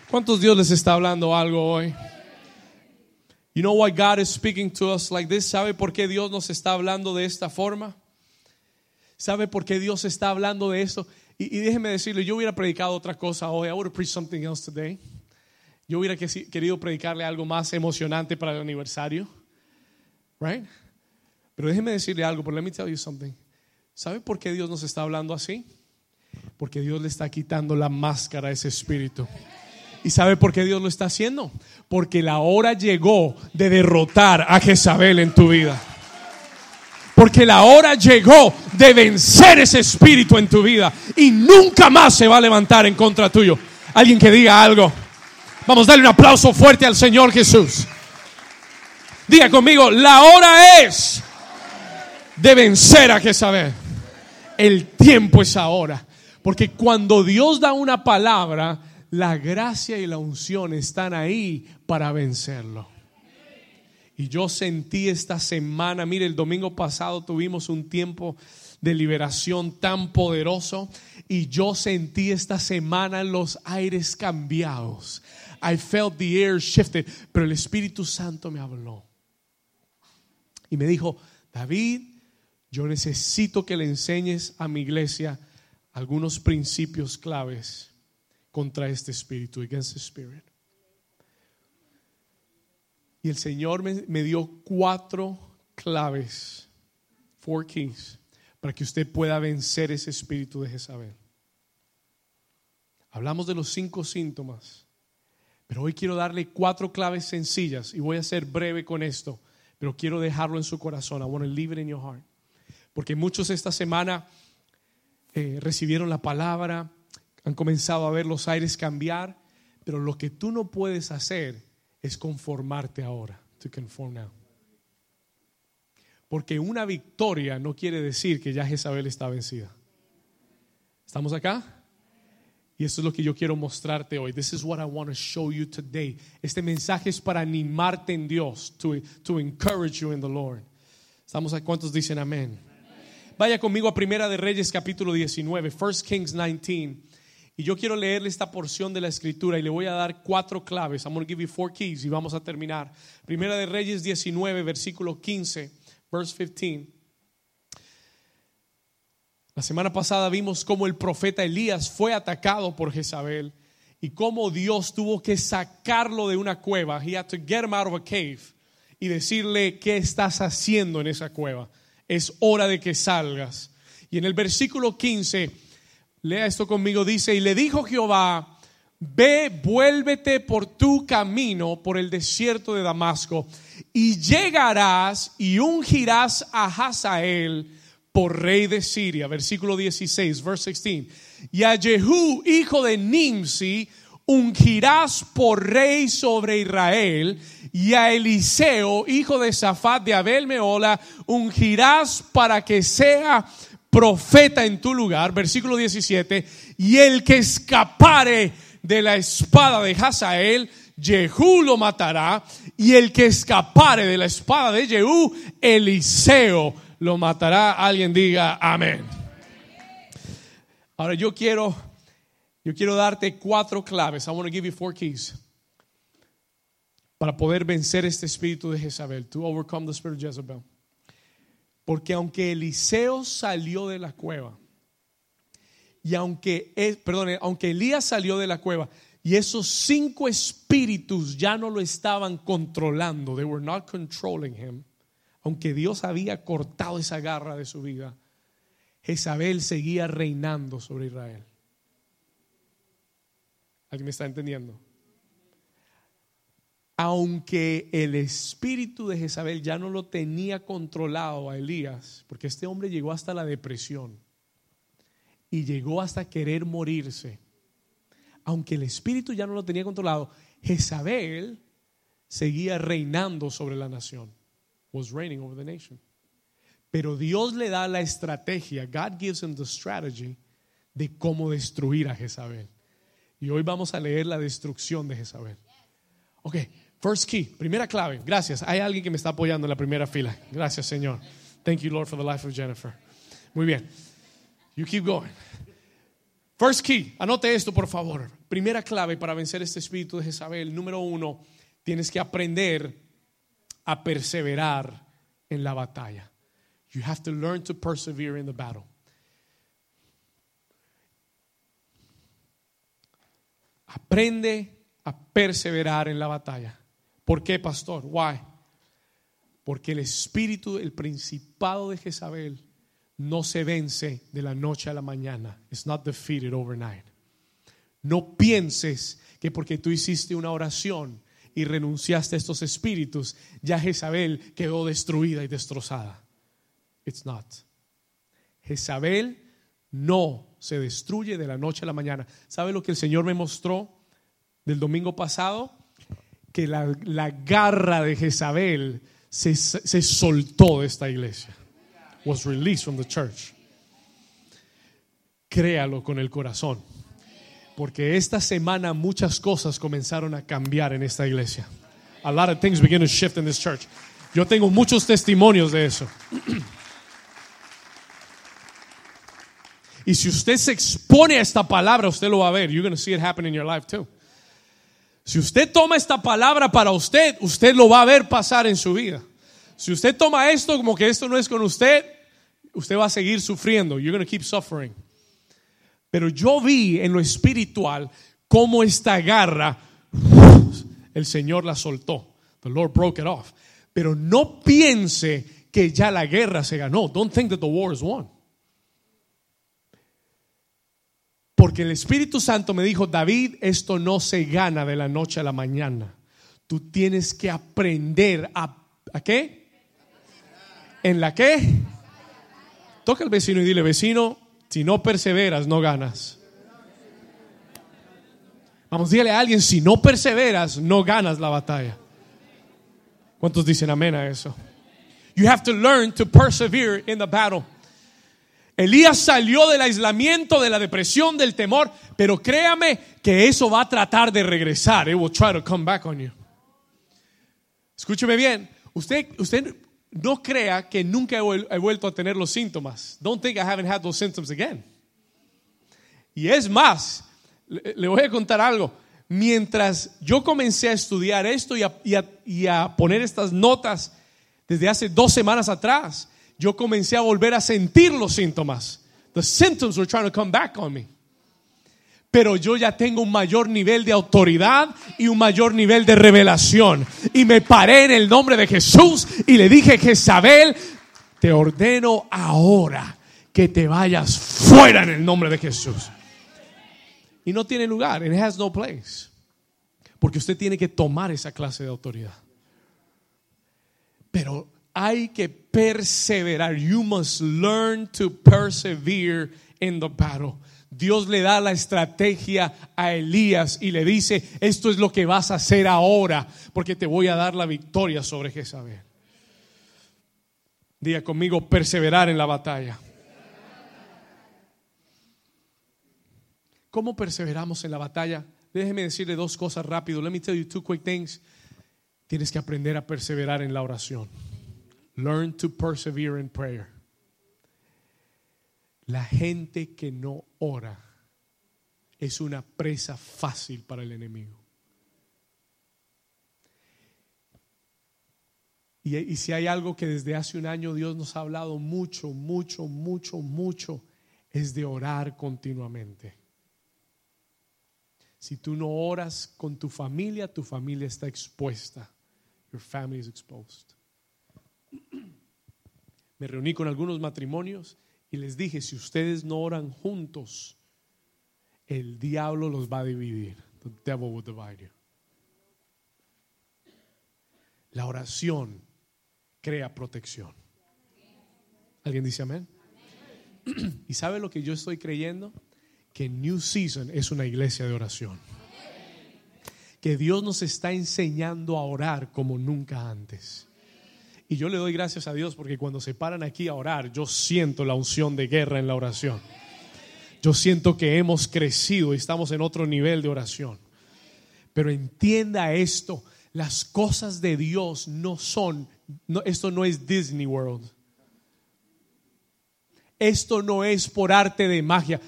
¿Cuántos Dios les está hablando algo hoy? You know why God is speaking to us like this? ¿Sabe por qué Dios nos está hablando de esta forma? ¿Sabe por qué Dios está hablando de esto? Y, déjeme decirle, yo hubiera predicado otra cosa hoy. I would have preached something else today. Yo hubiera querido predicarle algo más emocionante para el aniversario. Right? Pero déjeme decirle algo, pero let me tell you something. ¿Sabe por qué Dios nos está hablando así? Porque Dios le está quitando la máscara a ese espíritu. ¿Y sabe por qué Dios lo está haciendo? Porque la hora llegó de derrotar a Jezabel en tu vida. Porque la hora llegó de vencer ese espíritu en tu vida y nunca más se va a levantar en contra tuyo. Alguien que diga algo. Vamos a darle un aplauso fuerte al Señor Jesús. Diga conmigo, la hora es de vencer a Jezabel. El tiempo es ahora. Porque cuando Dios da una palabra, la gracia y la unción están ahí para vencerlo. Y yo sentí esta semana, mire, el domingo pasado tuvimos un tiempo de liberación tan poderoso y yo sentí esta semana los aires cambiados. I felt the air shifted, pero el Espíritu Santo me habló. Y me dijo, David, yo necesito que le enseñes a mi iglesia algunos principios claves contra este espíritu, against the spirit. Y el Señor me, dio cuatro claves, four keys, para que usted pueda vencer ese espíritu de Jezabel. Hablamos de los cinco síntomas, pero hoy quiero darle cuatro claves sencillas y voy a ser breve con esto, pero quiero dejarlo en su corazón. I want to leave it in your heart. Porque muchos esta semana eh, recibieron la palabra, han comenzado a ver los aires cambiar, pero lo que tú no puedes hacer es conformarte ahora. To conform now. Porque una victoria no quiere decir que ya Jezabel está vencida. ¿Estamos acá? Y eso es lo que yo quiero mostrarte hoy. This is what I want to show you today. Este mensaje es para animarte en Dios, to, to encourage you in the Lord. ¿Estamos a cuántos dicen amén? Vaya conmigo a Primera de Reyes capítulo 19, 1 Kings 19. Y yo quiero leerle esta porción de la escritura y le voy a dar cuatro claves. I'm going to give you four keys y vamos a terminar. Primera de Reyes 19, versículo 15, verse 15. La semana pasada vimos cómo el profeta Elías fue atacado por Jezabel y cómo Dios tuvo que sacarlo de una cueva. He had to get him out of a cave y decirle, ¿qué estás haciendo en esa cueva? Es hora de que salgas. Y en el versículo 15, lea esto conmigo, dice, y le dijo Jehová, ve, vuélvete por tu camino por el desierto de Damasco y llegarás y ungirás a Hazael por rey de Siria. Versículo 16, verse 16. Y a Jehú, hijo de Nimsi, ungirás por rey sobre Israel. Y a Eliseo, hijo de Safat de Abel Meola, ungirás para que sea profeta en tu lugar. Versículo 17. Y el que escapare de la espada de Hazael, Jehú lo matará. Y el que escapare de la espada de Jehú, Eliseo lo matará. Alguien diga amén. Ahora yo quiero, yo quiero darte cuatro claves. I want to give you four keys para poder vencer este espíritu de Jezabel. To overcome the spirit of Jezebel. Porque aunque Eliseo salió de la cueva y aunque, eh, perdón, aunque Elías salió de la cueva y esos cinco espíritus ya no lo estaban controlando, they were not controlling him aunque Dios había cortado esa garra de su vida, Jezabel seguía reinando sobre Israel. ¿Alguien me está entendiendo? Aunque el espíritu de Jezabel ya no lo tenía controlado a Elías, porque este hombre llegó hasta la depresión y llegó hasta querer morirse, aunque el espíritu ya no lo tenía controlado, Jezabel seguía reinando sobre la nación was reigning over the nation. Pero Dios le da la estrategia, God gives him the strategy de cómo destruir a Jezabel. Y hoy vamos a leer la destrucción de Jezabel. Ok, first key, primera clave. Gracias. Hay alguien que me está apoyando en la primera fila. Gracias, Señor. Thank you, Lord, for the life of Jennifer. Muy bien. You keep going. First key, anote esto, por favor. Primera clave para vencer este espíritu de Jezabel. Número uno, tienes que aprender a perseverar en la batalla. You have to learn to persevere in the battle. Aprende a perseverar en la batalla. ¿Por qué, pastor? Why? Porque el espíritu, el principado de Jezabel no se vence de la noche a la mañana. It's not defeated overnight. No pienses que porque tú hiciste una oración y renunciaste a estos espíritus, ya Jezabel quedó destruida y destrozada. It's not. Jezabel no se destruye de la noche a la mañana. ¿Sabe lo que el Señor me mostró del domingo pasado? Que la, garra de Jezabel se, se soltó de esta iglesia. Was released from the church. Créalo con el corazón. Porque esta semana muchas cosas comenzaron a cambiar en esta iglesia. A lot of things begin to shift in this church. Yo tengo muchos testimonios de eso. Y si usted se expone a esta palabra, usted lo va a ver. You're going to see it happen in your life too. Si usted toma esta palabra para usted, usted lo va a ver pasar en su vida. Si usted toma esto como que esto no es con usted, usted va a seguir sufriendo. You're going to keep suffering. Pero yo vi en lo espiritual cómo esta garra, el Señor la soltó. The Lord broke it off. Pero no piense que ya la guerra se ganó. Don't think that the war is won. Porque el Espíritu Santo me dijo, David, esto no se gana de la noche a la mañana. Tú tienes que aprender a, ¿a qué? ¿En la qué? Toca al vecino y dile, vecino, si no perseveras, no ganas. Vamos, dígale a alguien, si no perseveras, no ganas la batalla. ¿Cuántos dicen amén a eso? You have to learn to persevere in the battle. Elías salió del aislamiento, de la depresión, del temor, pero créame que eso va a tratar de regresar. It will try to come back on you. Escúcheme bien. Usted, usted no crea que nunca he vuelto a tener los síntomas. Don't think I haven't had those symptoms again. Y es más, le, voy a contar algo. Mientras yo comencé a estudiar esto y a, y a poner estas notas desde hace dos semanas atrás, yo comencé a volver a sentir los síntomas. The symptoms were trying to come back on me. Pero yo ya tengo un mayor nivel de autoridad y un mayor nivel de revelación. Y me paré en el nombre de Jesús y le dije, Jezabel, te ordeno ahora que te vayas fuera en el nombre de Jesús. Y no tiene lugar, it has no place. Porque usted tiene que tomar esa clase de autoridad. Pero hay que perseverar. You must learn to persevere in the battle. Dios le da la estrategia a Elías y le dice, esto es lo que vas a hacer ahora, porque te voy a dar la victoria sobre Jezabel. Diga conmigo, perseverar en la batalla. ¿Cómo perseveramos en la batalla? Déjeme decirle dos cosas rápido. Let me tell you two quick things. Tienes que aprender a perseverar en la oración. Learn to persevere in prayer. La gente que no ora es una presa fácil para el enemigo. Y, si hay algo que desde hace un año Dios nos ha hablado mucho, mucho, mucho, mucho, es de orar continuamente. Si tú no oras con tu familia, tu familia está expuesta. Your family is exposed. Me reuní con algunos matrimonios y les dije, si ustedes no oran juntos, el diablo los va a dividir. The devil will divide you. La oración crea protección. ¿Alguien dice amén? ¿Y sabe lo que yo estoy creyendo? Que New Season es una iglesia de oración. Que Dios nos está enseñando a orar como nunca antes. Y yo le doy gracias a Dios porque cuando se paran aquí a orar, yo siento la unción de guerra en la oración. Yo siento que hemos crecido y estamos en otro nivel de oración. Pero entienda esto, las cosas de Dios no son, esto no es Disney World. Esto no es por arte de magia.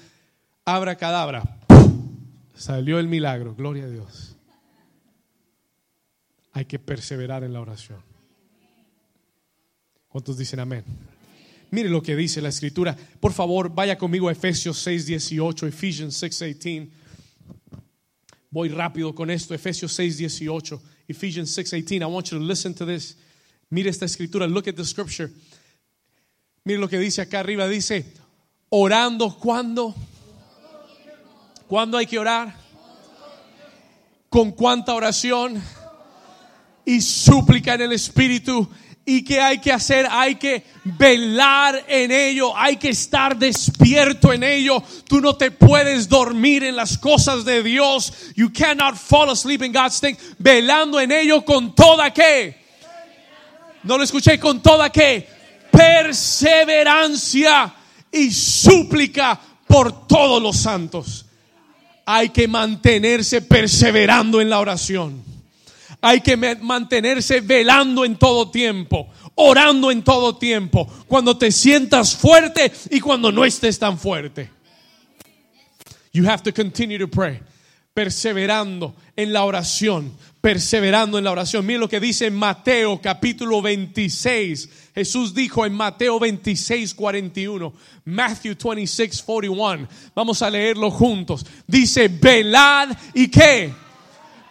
Abra cadabra. Salió el milagro, gloria a Dios. Hay que perseverar en la oración. ¿Cuántos dicen amén? Mire lo que dice la escritura. Por favor, vaya conmigo a Efesios 6, 18, Ephesians 6, 18. Voy rápido con esto, Efesios 6, 18, Ephesians 6, 18. I want you to listen to this. Mire esta escritura, look at the scripture. Mire lo que dice acá arriba, dice, orando cuando. ¿Cuándo hay que orar? ¿Con cuánta oración? Y súplica en el Espíritu ¿Y qué hay que hacer? Hay que velar en ello, hay que estar despierto en ello. Tú no te puedes dormir en las cosas de Dios. You cannot fall asleep in God's things. Velando en ello con toda qué. No lo escuché con toda qué. Perseverancia y súplica por todos los santos. hay que mantenerse perseverando en la oración. Hay que mantenerse velando en todo tiempo, orando en todo tiempo, cuando te sientas fuerte y cuando no estés tan fuerte. You have to continue to pray, perseverando en la oración, perseverando en la oración. Miren lo que dice Mateo capítulo 26. Jesús dijo en Mateo 26, 41, Matthew 26, 41. Vamos a leerlo juntos. Dice, velad y qué.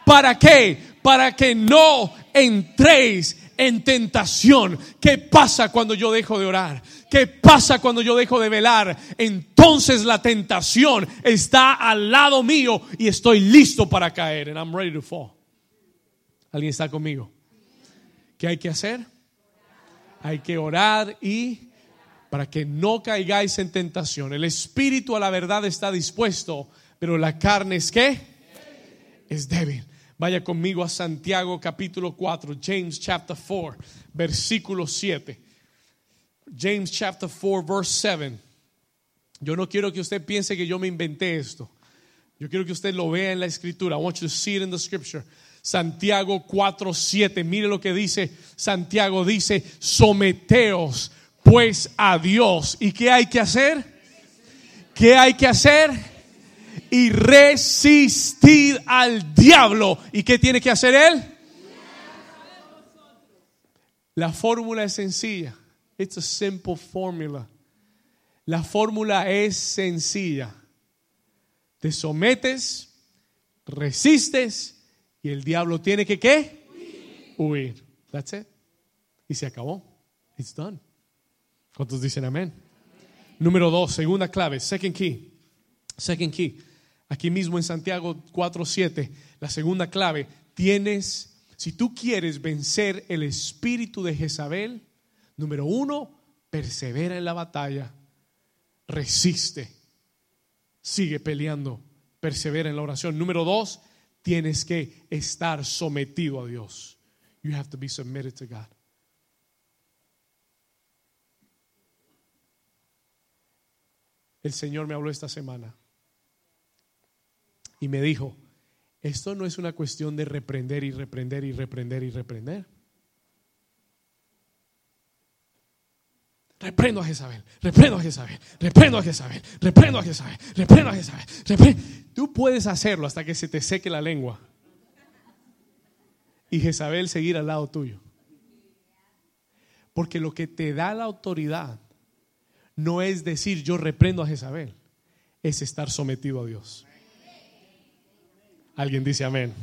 ¿Para qué? Para que no entréis en tentación. ¿Qué pasa cuando yo dejo de orar? ¿Qué pasa cuando yo dejo de velar? Entonces la tentación está al lado mío y estoy listo para caer. And I'm ready to fall. ¿Alguien está conmigo? ¿Qué hay que hacer? Hay que orar y para que no caigáis en tentación. El espíritu a la verdad está dispuesto, pero la carne es qué? Es débil. Vaya conmigo a Santiago capítulo 4, James chapter 4, versículo 7. James chapter 4, verse 7. Yo no quiero que usted piense que yo me inventé esto. Yo quiero que usted lo vea en la escritura. I want you to see it in the scripture. Santiago 4:7. Mire lo que dice Santiago. Dice, someteos pues a Dios. ¿Y qué hay que hacer? ¿Qué hay que hacer? Y resistir al diablo. ¿Y qué tiene que hacer él? La fórmula es sencilla. It's a simple formula. La fórmula es sencilla. Te sometes, resistes y el diablo tiene que qué? Huir. That's it. Y se acabó. It's done. ¿Cuántos dicen amén? Número dos, segunda clave, second key. Second key. Aquí mismo en Santiago 4:7, la segunda clave, tienes, si tú quieres vencer el espíritu de Jezabel, número uno, persevera en la batalla, resiste, sigue peleando, persevera en la oración. Número dos, tienes que estar sometido a Dios. You have to be submitted to God. El Señor me habló esta semana y me dijo, esto no es una cuestión de reprender y reprender y reprender y reprender. Reprendo a Jezabel, reprendo a Jezabel, reprendo a Jezabel, reprendo a Jezabel, reprendo a Jezabel. Reprendo. Tú puedes hacerlo hasta que se te seque la lengua y Jezabel seguir al lado tuyo. Porque lo que te da la autoridad no es decir yo reprendo a Jezabel, es estar sometido a Dios. Alguien dice amén.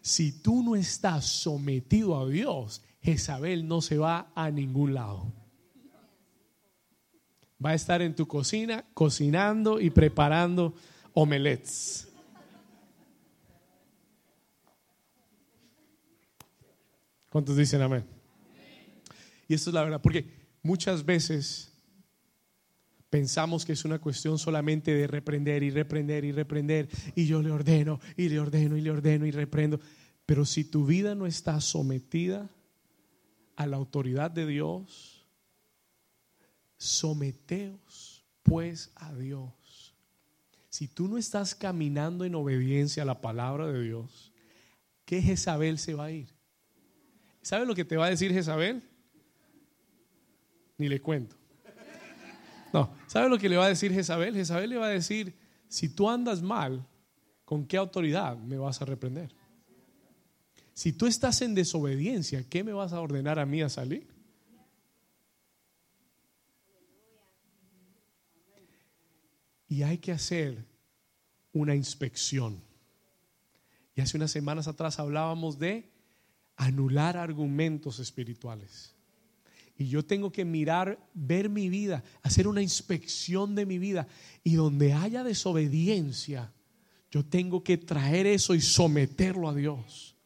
Si tú no estás sometido a Dios, Jezabel no se va a ningún lado va a estar en tu cocina cocinando y preparando omelets. ¿Cuántos dicen amén? Y esto es la verdad, porque muchas veces pensamos que es una cuestión solamente de reprender y reprender y reprender, y yo le ordeno y le ordeno y le ordeno y reprendo. Pero si tu vida no está sometida a la autoridad de Dios, someteos pues a Dios. Si tú no estás caminando en obediencia a la palabra de Dios, ¿qué Jezabel se va a ir? ¿Sabes lo que te va a decir Jezabel? Ni le cuento. No, ¿sabes lo que le va a decir Jezabel? Jezabel le va a decir, si tú andas mal, ¿con qué autoridad me vas a reprender? Si tú estás en desobediencia, ¿qué me vas a ordenar a mí a salir? y hay que hacer una inspección. Y hace unas semanas atrás hablábamos de anular argumentos espirituales. Y yo tengo que mirar, ver mi vida, hacer una inspección de mi vida. Y donde haya desobediencia, yo tengo que traer eso y someterlo a Dios.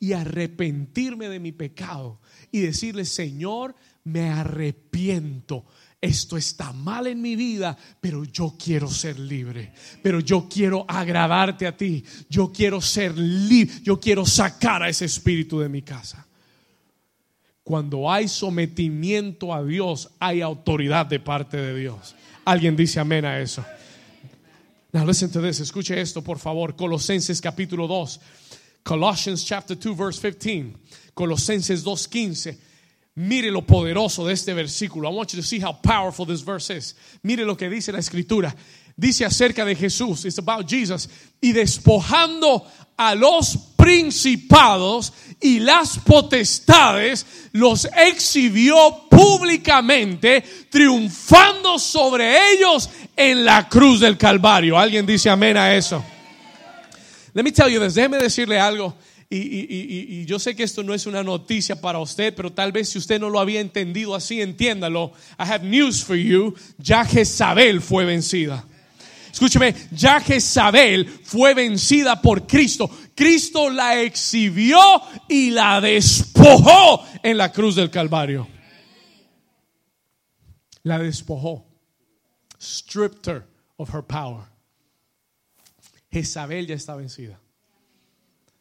Y arrepentirme de mi pecado. Y decirle, Señor, me arrepiento esto está mal en mi vida, pero yo quiero ser libre, pero yo quiero agradarte a ti, yo quiero ser libre, yo quiero sacar a ese espíritu de mi casa. Cuando hay sometimiento a Dios, hay autoridad de parte de Dios. Alguien dice amén a eso. Now listen to this, escuche esto por favor, Colosenses capítulo 2, Colossians chapter 2 verse 15, Colosenses 2:15. Mire lo poderoso de este versículo. I want you to see how powerful this verse is. Mire lo que dice la escritura. Dice acerca de Jesús, it's about Jesus, y despojando a los principados y las potestades, los exhibió públicamente, triunfando sobre ellos en la cruz del Calvario. ¿Alguien dice amén a eso? Let me tell you this, déjeme decirle algo. Y, y- y- y yo sé que esto no es una noticia para usted, pero tal vez si usted no lo había entendido así, entiéndalo. I have news for you. Ya Jezabel fue vencida. Escúcheme, ya Jezabel fue vencida por Cristo. Cristo la exhibió y la despojó en la cruz del Calvario. La despojó. Stripped her of her power. Jezabel ya está vencida.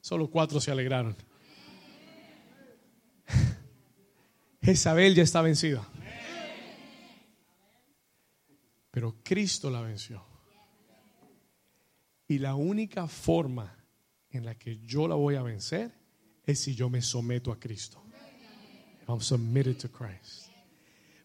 Solo cuatro se alegraron. Jezabel ya está vencida. Pero Cristo la venció. Y la única forma en la que yo la voy a vencer es si yo me someto a Cristo. I'm submitted to Christ.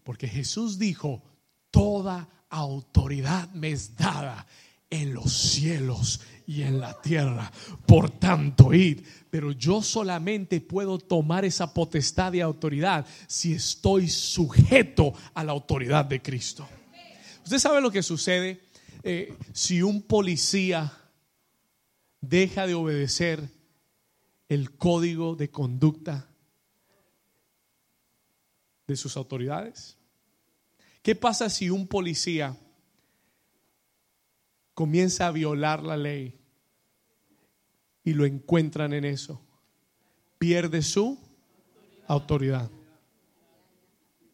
Porque Jesús dijo, toda autoridad me es dada en los cielos y en la tierra. Por tanto, id. Pero yo solamente puedo tomar esa potestad y autoridad si estoy sujeto a la autoridad de Cristo. Usted sabe lo que sucede eh, si un policía deja de obedecer el código de conducta de sus autoridades. ¿Qué pasa si un policía comienza a violar la ley y lo encuentran en eso? Pierde su autoridad.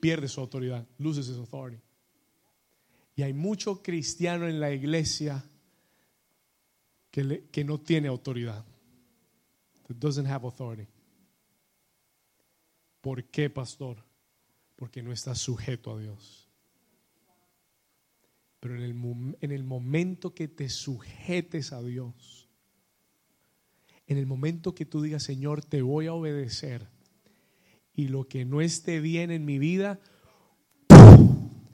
Pierde su autoridad. Loses his authority. Y hay mucho cristiano en la iglesia que, le- que no tiene autoridad. That doesn't have authority. ¿Por qué, pastor? Porque no está sujeto a Dios. Pero en el, en el momento que te sujetes a Dios, en el momento que tú digas, Señor, te voy a obedecer, y lo que no esté bien en mi vida,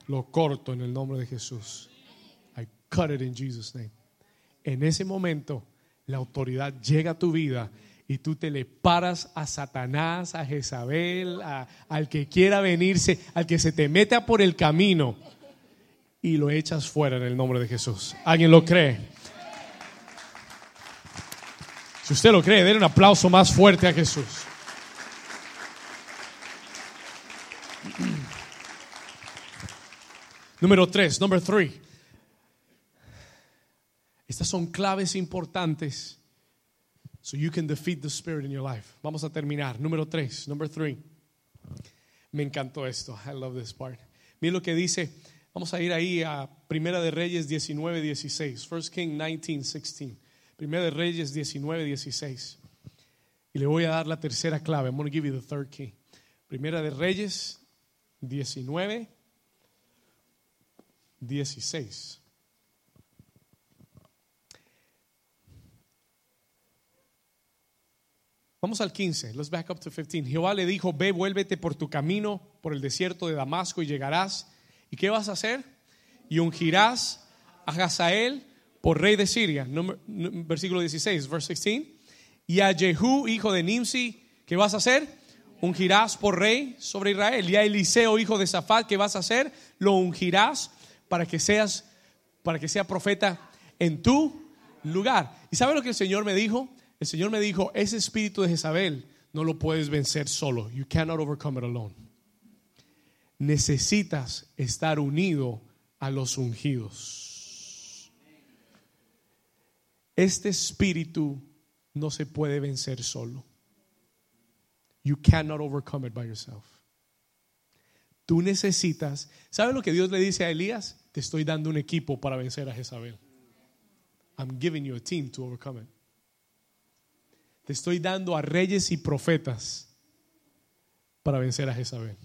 lo corto en el nombre de Jesús. I cut it in Jesus' name. En ese momento, la autoridad llega a tu vida y tú te le paras a Satanás, a Jezabel, a- al que quiera venirse, al que se te meta por el camino y lo echas fuera en el nombre de Jesús. ¿Alguien lo cree? Si usted lo cree, denle un aplauso más fuerte a Jesús. Número tres, number three. Estas son claves importantes so you can defeat the spirit in your life. Vamos a terminar. Número tres, number three. Me encantó esto. I love this part. Mira lo que dice. Vamos a ir ahí a Primera de Reyes 19, 16. First King 19, 16. Primera de Reyes 19, 16. Y le voy a dar la tercera clave. I'm going to give you the third key. Primera de Reyes 19, 16. Vamos al 15. Let's back up to 15. Jehová le dijo, ve, vuélvete por tu camino por el desierto de Damasco y llegarás. ¿Y qué vas a hacer? Y ungirás a Hazael por rey de Siria. Versículo 16, verse 16. Y a Jehú, hijo de Nimsi, ¿qué vas a hacer? Ungirás por rey sobre Israel. Y a Eliseo, hijo de Safat, ¿qué vas a hacer? Lo ungirás para que seas, para que sea profeta en tu lugar. ¿Y sabe lo que el Señor me dijo? El Señor me dijo, ese espíritu de Jezabel no lo puedes vencer solo. You cannot overcome it alone. Necesitas estar unido a los ungidos. Este espíritu no se puede vencer solo. You cannot overcome it by yourself. Tú necesitas, ¿sabes lo que Dios le dice a Elías? Te estoy dando un equipo para vencer a Jezabel. I'm giving you a team to overcome it. Te estoy dando a reyes y profetas para vencer a Jezabel.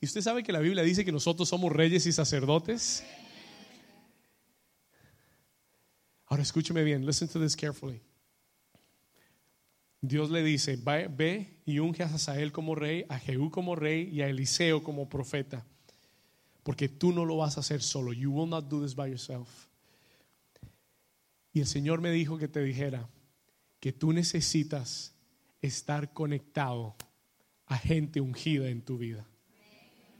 ¿Y usted sabe que la Biblia dice que nosotros somos reyes y sacerdotes? Ahora escúcheme bien, listen to this carefully. Dios le dice, ve, y unge a Hazael como rey, a Jehú como rey y a Eliseo como profeta. Porque tú no lo vas a hacer solo. You will not do this by yourself. Y el Señor me dijo que te dijera que tú necesitas estar conectado a gente ungida en tu vida.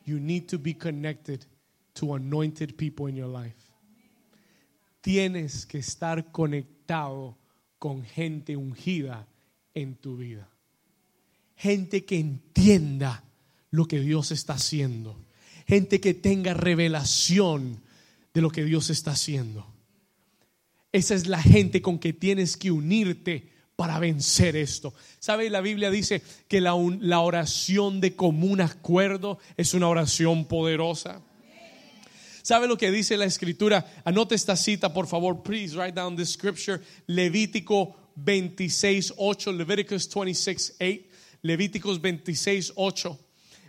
You need to be connected to anointed people in your life. Tienes que estar conectado con gente ungida en tu vida. Gente que entienda lo que Dios está haciendo. Gente que tenga revelación de lo que Dios está haciendo. Esa es la gente con que tienes que unirte para vencer esto. ¿Sabe? La Biblia dice que la, oración de común acuerdo es una oración poderosa. ¿Sabe lo que dice la escritura? Anote esta cita, por favor. Please write down this scripture. Levítico 26, 8. Leviticus 26, 8. Levíticos 26, 8.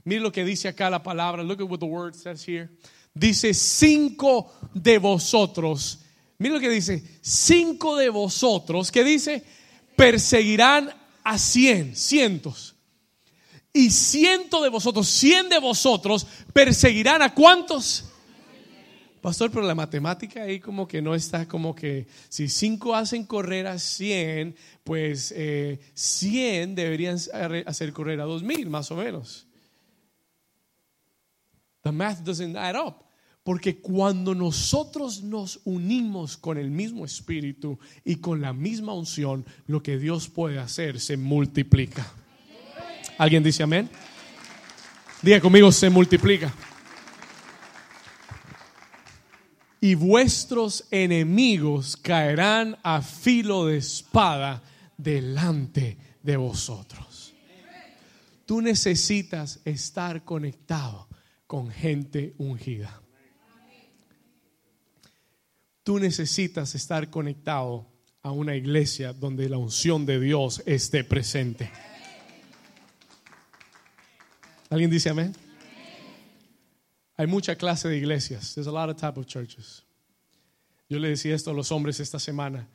Mire lo que dice acá la palabra. Look at what the word says here. Dice, cinco de vosotros. Mire lo que dice. Cinco de vosotros. ¿Qué dice? Perseguirán a cien, cientos. Y ciento de vosotros, cien de vosotros, perseguirán a cuántos? Pastor, pero la matemática ahí como que no está como que si cinco hacen correr a 100, pues eh, 100 deberían hacer correr a 2000 más o menos. The math doesn't add up. Porque cuando nosotros nos unimos con el mismo espíritu y con la misma unción, lo que Dios puede hacer se multiplica. ¿Alguien dice amén? Diga conmigo, se multiplica. Y vuestros enemigos caerán a filo de espada delante de vosotros. Tú necesitas estar conectado con gente ungida. Tú necesitas estar conectado a una iglesia donde la unción de Dios esté presente. ¿Alguien dice amén? Hay mucha clase de iglesias. There's a lot of type of churches. Yo le decía esto a los hombres esta semana.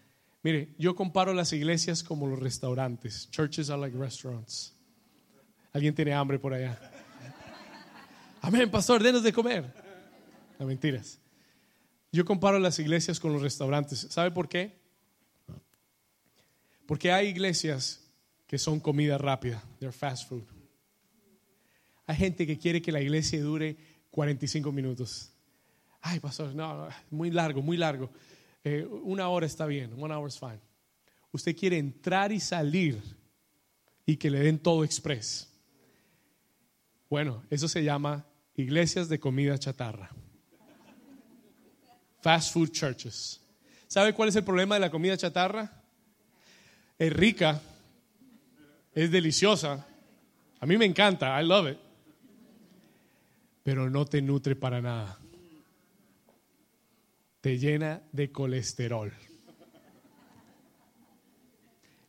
Mire, yo comparo las iglesias como los restaurantes. Churches are like restaurants. ¿Alguien tiene hambre por allá? Amén, pastor, denos de comer. No mentiras. Yo comparo las iglesias con los restaurantes. ¿Sabe por qué? Porque hay iglesias que son comida rápida. They're fast food. Hay gente que quiere que la iglesia dure 45 minutos. Ay, pastor, no, muy largo, muy largo. Eh, una hora está bien, one hour is fine. Usted quiere entrar y salir y que le den todo express. Bueno, eso se llama iglesias de comida chatarra. Fast food churches. ¿Sabe cuál es el problema de la comida chatarra? Es rica, es deliciosa. A mí me encanta, I love it pero no te nutre para nada. Te llena de colesterol.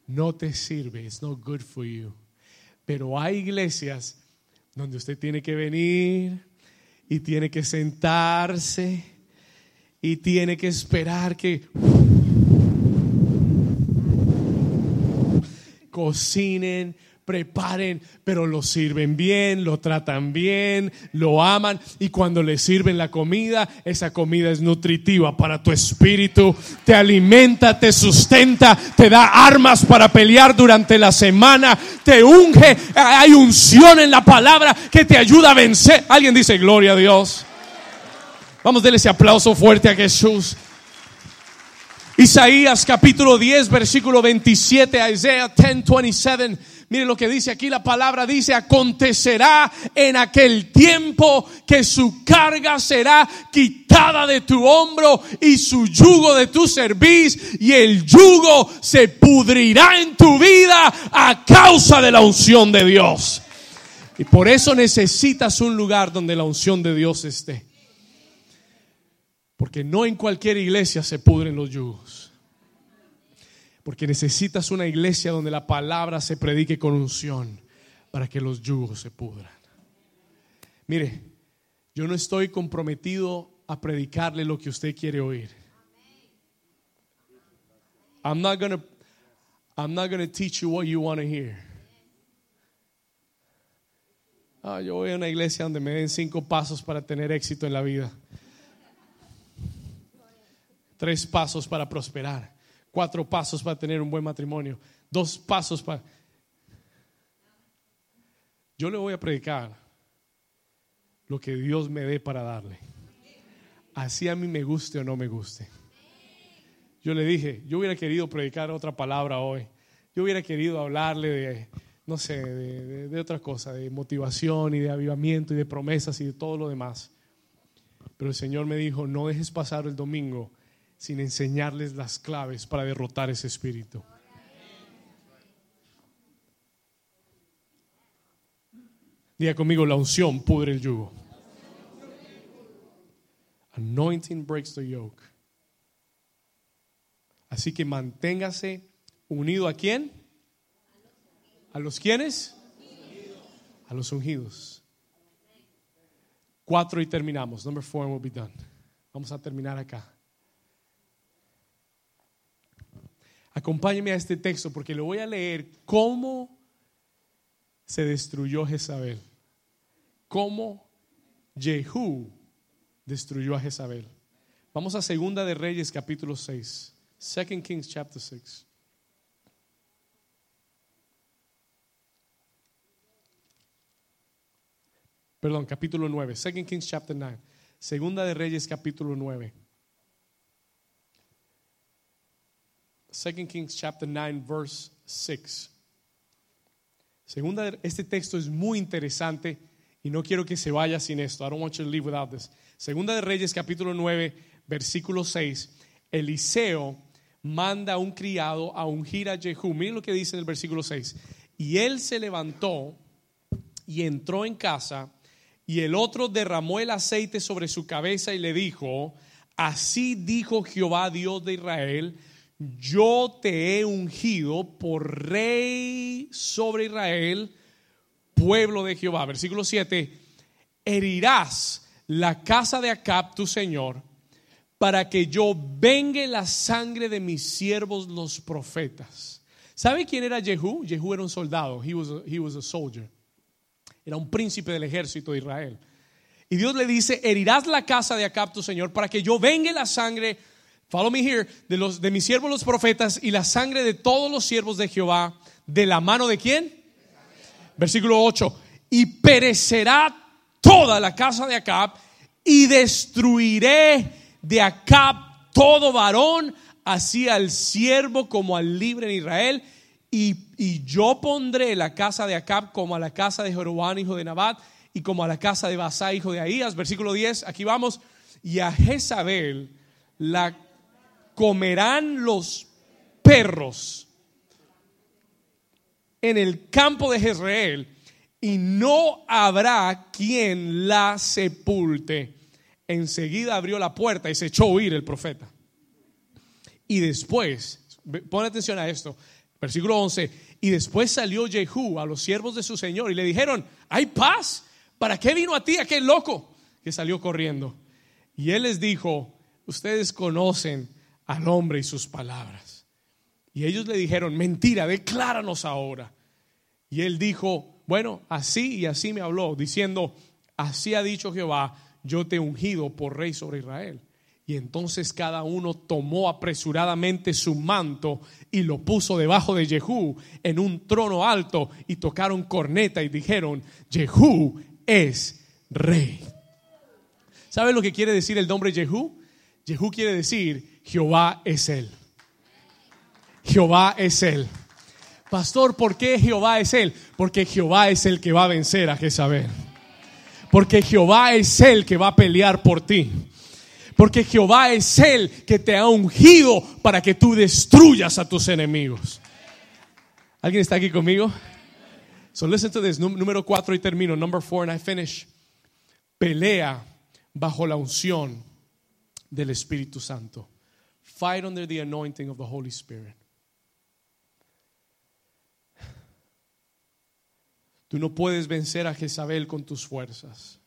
No te sirve, it's not good for you. Pero hay iglesias donde usted tiene que venir y tiene que sentarse y tiene que esperar que cocinen, preparen, pero lo sirven bien, lo tratan bien, lo aman y cuando le sirven la comida, esa comida es nutritiva para tu espíritu, te alimenta, te sustenta, te da armas para pelear durante la semana, te unge, hay unción en la palabra que te ayuda a vencer. Alguien dice, gloria a Dios. Vamos a darle ese aplauso fuerte a Jesús. Isaías capítulo 10, versículo 27, Isaiah 10, 27 Mire lo que dice aquí la palabra, dice, acontecerá en aquel tiempo que su carga será quitada de tu hombro y su yugo de tu cerviz y el yugo se pudrirá en tu vida a causa de la unción de Dios. Y por eso necesitas un lugar donde la unción de Dios esté. Porque no en cualquier iglesia se pudren los yugos. Porque necesitas una iglesia donde la palabra se predique con unción para que los yugos se pudran. Mire, yo no estoy comprometido a predicarle lo que usted quiere oír. I'm not gonna, I'm not gonna teach you what you want to hear. Ah, yo voy a una iglesia donde me den cinco pasos para tener éxito en la vida. Tres pasos para prosperar. Cuatro pasos para tener un buen matrimonio. Dos pasos para... Yo le voy a predicar lo que Dios me dé para darle. Así a mí me guste o no me guste. Yo le dije, yo hubiera querido predicar otra palabra hoy. Yo hubiera querido hablarle de, no sé, de, otra cosa, de motivación y de avivamiento y de promesas y de todo lo demás. Pero el Señor me dijo, no dejes pasar el domingo sin enseñarles las claves para derrotar ese espíritu. Diga conmigo, la unción pudre el yugo. Anointing breaks the yoke. Así que manténgase unido a quién? ¿A los quiénes? A los ungidos. Cuatro y terminamos. Number four and we'll be done. Vamos a terminar acá. Acompáñeme a este texto porque le voy a leer cómo se destruyó Jezabel. Cómo Jehú destruyó a Jezabel. Vamos a Segunda de Reyes capítulo 6. Second Kings chapter 6. Perdón, capítulo 9. Second Kings chapter 9. Segunda de Reyes capítulo 9. Second Kings chapter 9 verse 6. Segunda, este texto es muy interesante y no quiero que se vaya sin esto. I don't want you to leave without this. Segunda de Reyes capítulo 9 versículo 6. Eliseo manda a un criado a ungir a Jehú. Miren lo que dice en el versículo 6. Y él se levantó y entró en casa y el otro derramó el aceite sobre su cabeza y le dijo, así dijo Jehová Dios de Israel, yo te he ungido por rey sobre Israel, pueblo de Jehová. Versículo 7, herirás la casa de Acab, tu señor, para que yo vengue la sangre de mis siervos los profetas. ¿Sabe quién era Jehú? Jehú era un soldado, he was, a, he was a soldier. Era un príncipe del ejército de Israel. Y Dios le dice, herirás la casa de Acab, tu señor, para que yo vengue la sangre follow me here, de, los, de mis siervos los profetas y la sangre de todos los siervos de Jehová, de la mano de quién? Versículo 8, y perecerá toda la casa de Acab y destruiré de Acab todo varón, así al siervo como al libre en Israel. Y, y, yo pondré la casa de Acab como a la casa de Jeroboam, hijo de Nabat, y como a la casa de Basá, hijo de Ahías. Versículo 10, aquí vamos. Y a Jezabel la comerán los perros en el campo de Jezreel y no habrá quien la sepulte. Enseguida abrió la puerta y se echó a huir el profeta. Y después, pon atención a esto, versículo 11, y después salió Jehú a los siervos de su señor y le dijeron, hay paz, ¿para qué vino a ti aquel loco que salió corriendo? Y él les dijo, ustedes conocen al hombre y sus palabras. Y ellos le dijeron, mentira, decláranos ahora. Y él dijo, bueno, así y así me habló, diciendo, así ha dicho Jehová, yo te he ungido por rey sobre Israel. Y entonces cada uno tomó apresuradamente su manto y lo puso debajo de Jehú en un trono alto y tocaron corneta y dijeron, Jehú es rey. ¿Sabe lo que quiere decir el nombre Jehú? Jehú quiere decir Jehová es Él. Jehová es Él. Pastor, ¿por qué Jehová es Él? Porque Jehová es el que va a vencer a Jezabel. Porque Jehová es el que va a pelear por ti. Porque Jehová es el que te ha ungido para que tú destruyas a tus enemigos. ¿Alguien está aquí conmigo? So listen to this. Número cuatro y termino. Number four and I finish. Pelea bajo la unción del Espíritu Santo. Fight under the anointing of the Holy Spirit. Tú no puedes vencer a Jezabel con tus fuerzas.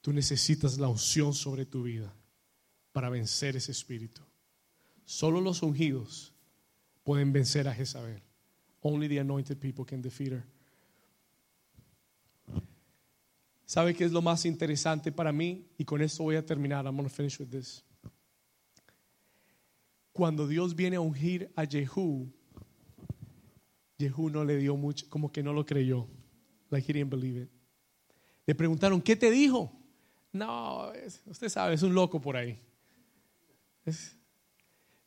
Tú necesitas la unción sobre tu vida para vencer ese espíritu. Solo los ungidos pueden vencer a Jezabel. Only the anointed people can defeat her. ¿Sabe qué es lo más interesante para mí? Y con esto voy a terminar. I'm going to finish with this. Cuando Dios viene a ungir a Jehú, Jehú no le dio mucho, como que no lo creyó. Like he didn't believe it. Le preguntaron, ¿qué te dijo? No, usted sabe, es un loco por ahí.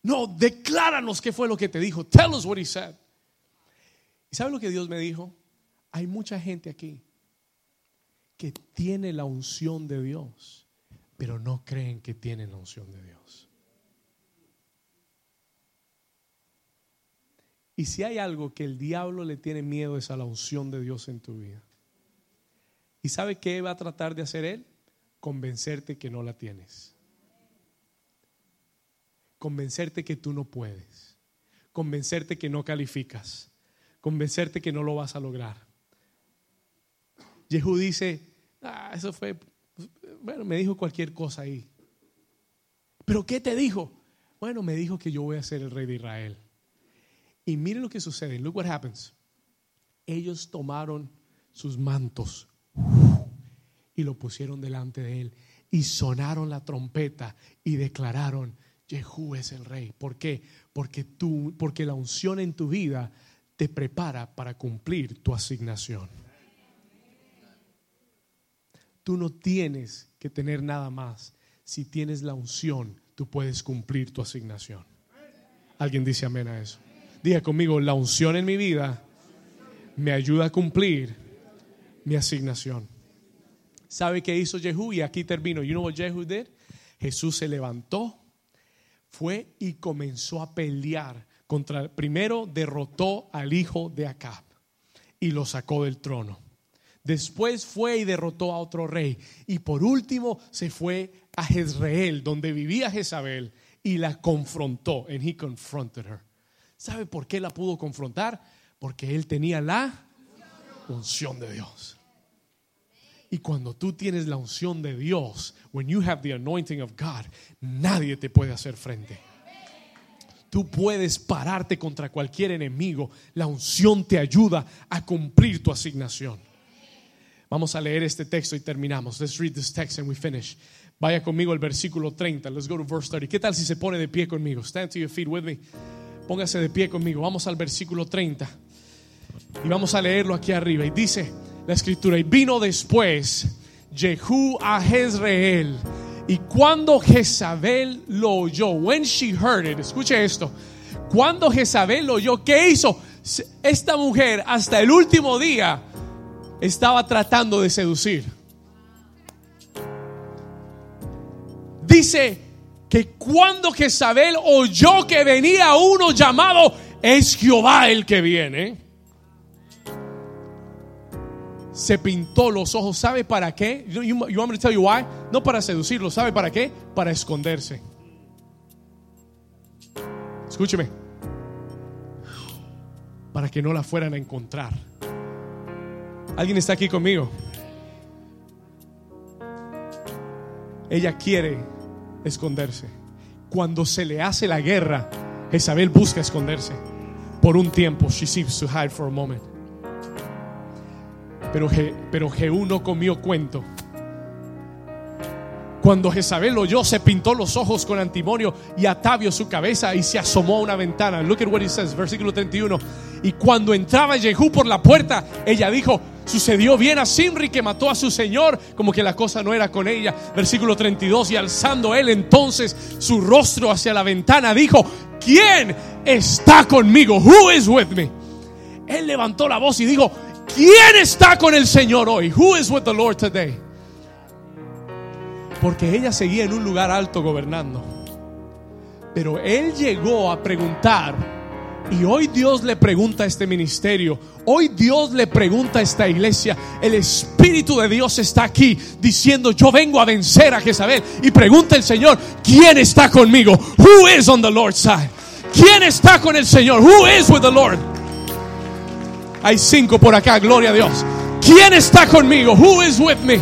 no, decláranos qué fue lo que te dijo. Tell us what he said. ¿Y sabe lo que Dios me dijo? Hay mucha gente aquí que tiene la unción de Dios, pero no creen que tienen la unción de Dios. Y si hay algo que el diablo le tiene miedo es a la unción de Dios en tu vida. ¿Y sabe qué va a tratar de hacer él? Convencerte que no la tienes. Convencerte que tú no puedes. Convencerte que no calificas. Convencerte que no lo vas a lograr. Jehú dice, ah, eso fue, bueno, me dijo cualquier cosa ahí. ¿Pero qué te dijo? Bueno, me dijo que yo voy a ser el rey de Israel. Y miren lo que sucede. Look what happens. Ellos tomaron sus mantos y lo pusieron delante de él y sonaron la trompeta y declararon, Jehú es el rey. ¿Por qué? Porque tú, porque la unción en tu vida te prepara para cumplir tu asignación. Tú no tienes que tener nada más. Si tienes la unción, tú puedes cumplir tu asignación. ¿Alguien dice amén a eso? Diga conmigo, la unción en mi vida me ayuda a cumplir mi asignación. ¿Sabe qué hizo Jehú? Y aquí termino. You know what Jehu did? Jesús se levantó, fue y comenzó a pelear contra, primero derrotó al hijo de Acab y lo sacó del trono. Después fue y derrotó a otro rey. Y por último se fue a Jezreel, donde vivía Jezabel, y la confrontó. And he confronted her. ¿Sabe por qué la pudo confrontar? Porque él tenía la unción de Dios. Y cuando tú tienes la unción de Dios, when you have the anointing of God, nadie te puede hacer frente. Tú puedes pararte contra cualquier enemigo. La unción te ayuda a cumplir tu asignación. Vamos a leer este texto y terminamos. Let's read this text and we finish. Vaya conmigo al versículo 30. Let's go to verse 30. ¿Qué tal si se pone de pie conmigo? Stand to your feet with me. Póngase de pie conmigo. Vamos al versículo 30. Y vamos a leerlo aquí arriba. Y dice, la escritura. Y vino después Jehú a Jezreel. Y cuando Jezabel lo oyó, when she heard it, escuche esto. Cuando Jezabel lo oyó, ¿qué hizo? Esta mujer hasta el último día estaba tratando de seducir. Dice que cuando Jezabel oyó que venía uno llamado, es Jehová el que viene se pintó los ojos. ¿Sabe para qué? You, you, want me to tell you why? No para seducirlo. ¿Sabe para qué? Para esconderse. Escúcheme. Para que no la fueran a encontrar. ¿Alguien está aquí conmigo? Ella quiere esconderse. Cuando se le hace la guerra, Isabel busca esconderse. Por un tiempo, she seems to hide for a moment. Pero, pero Jehú no comió cuento. Cuando Jezabel oyó, se pintó los ojos con antimonio y atavio su cabeza y se asomó a una ventana. Look at what he says, versículo 31. Y cuando entraba Jehú por la puerta, ella dijo: Sucedió bien a Simri que mató a su señor, como que la cosa no era con ella. Versículo 32. Y alzando él entonces su rostro hacia la ventana, dijo: ¿Quién está conmigo? Who is with me? Él levantó la voz y dijo: ¿Quién está con el Señor hoy? Who is with the Lord today? Porque ella seguía en un lugar alto gobernando. Pero él llegó a preguntar y hoy Dios le pregunta a este ministerio, hoy Dios le pregunta a esta iglesia, el Espíritu de Dios está aquí diciendo, yo vengo a vencer a Jezabel. Y pregunta el Señor, ¿quién está conmigo? Who is on the Lord's side? ¿Quién está con el Señor? Who is with the Lord? Hay cinco por acá, gloria a Dios. ¿Quién está conmigo? Who is with me?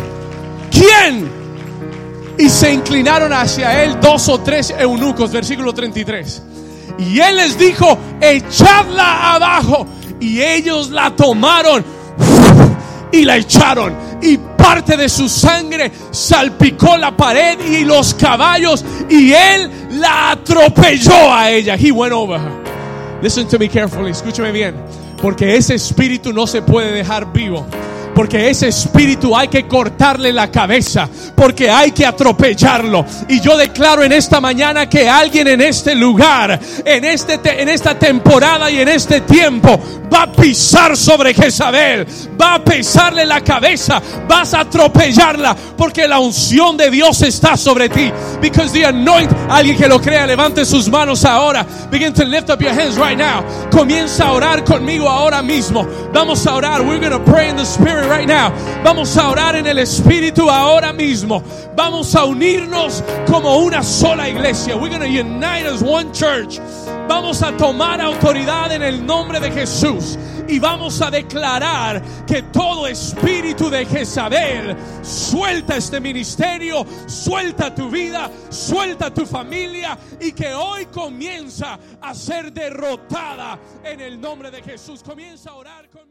¿Quién? Y se inclinaron hacia él dos o tres eunucos, versículo 33. Y él les dijo, echadla abajo. Y ellos la tomaron y la echaron. Y parte de su sangre salpicó la pared y los caballos. Y él la atropelló a ella. He went over her. Listen to me carefully. Escúchame bien. Porque ese espíritu no se puede dejar vivo. Porque ese espíritu hay que cortarle la cabeza. Porque hay que atropellarlo. Y yo declaro en esta mañana que alguien en este lugar, en, este, en esta temporada y en este tiempo, va a pisar sobre Jezabel. Va a pesarle la cabeza. Vas a atropellarla. Porque la unción de Dios está sobre ti. Because the anointing, alguien que lo crea, levante sus manos ahora. Begin to lift up your hands right now. Comienza a orar conmigo ahora mismo. Vamos a orar. We're going to pray in the spirit right now. Vamos a orar en el espíritu ahora mismo. Vamos a unirnos como una sola iglesia. We're going to unite as one church. Vamos a tomar autoridad en el nombre de Jesús y vamos a declarar que todo espíritu de Jezabel suelta este ministerio, suelta tu vida, suelta tu familia y que hoy comienza a ser derrotada en el nombre de Jesús. Comienza a orar conmigo.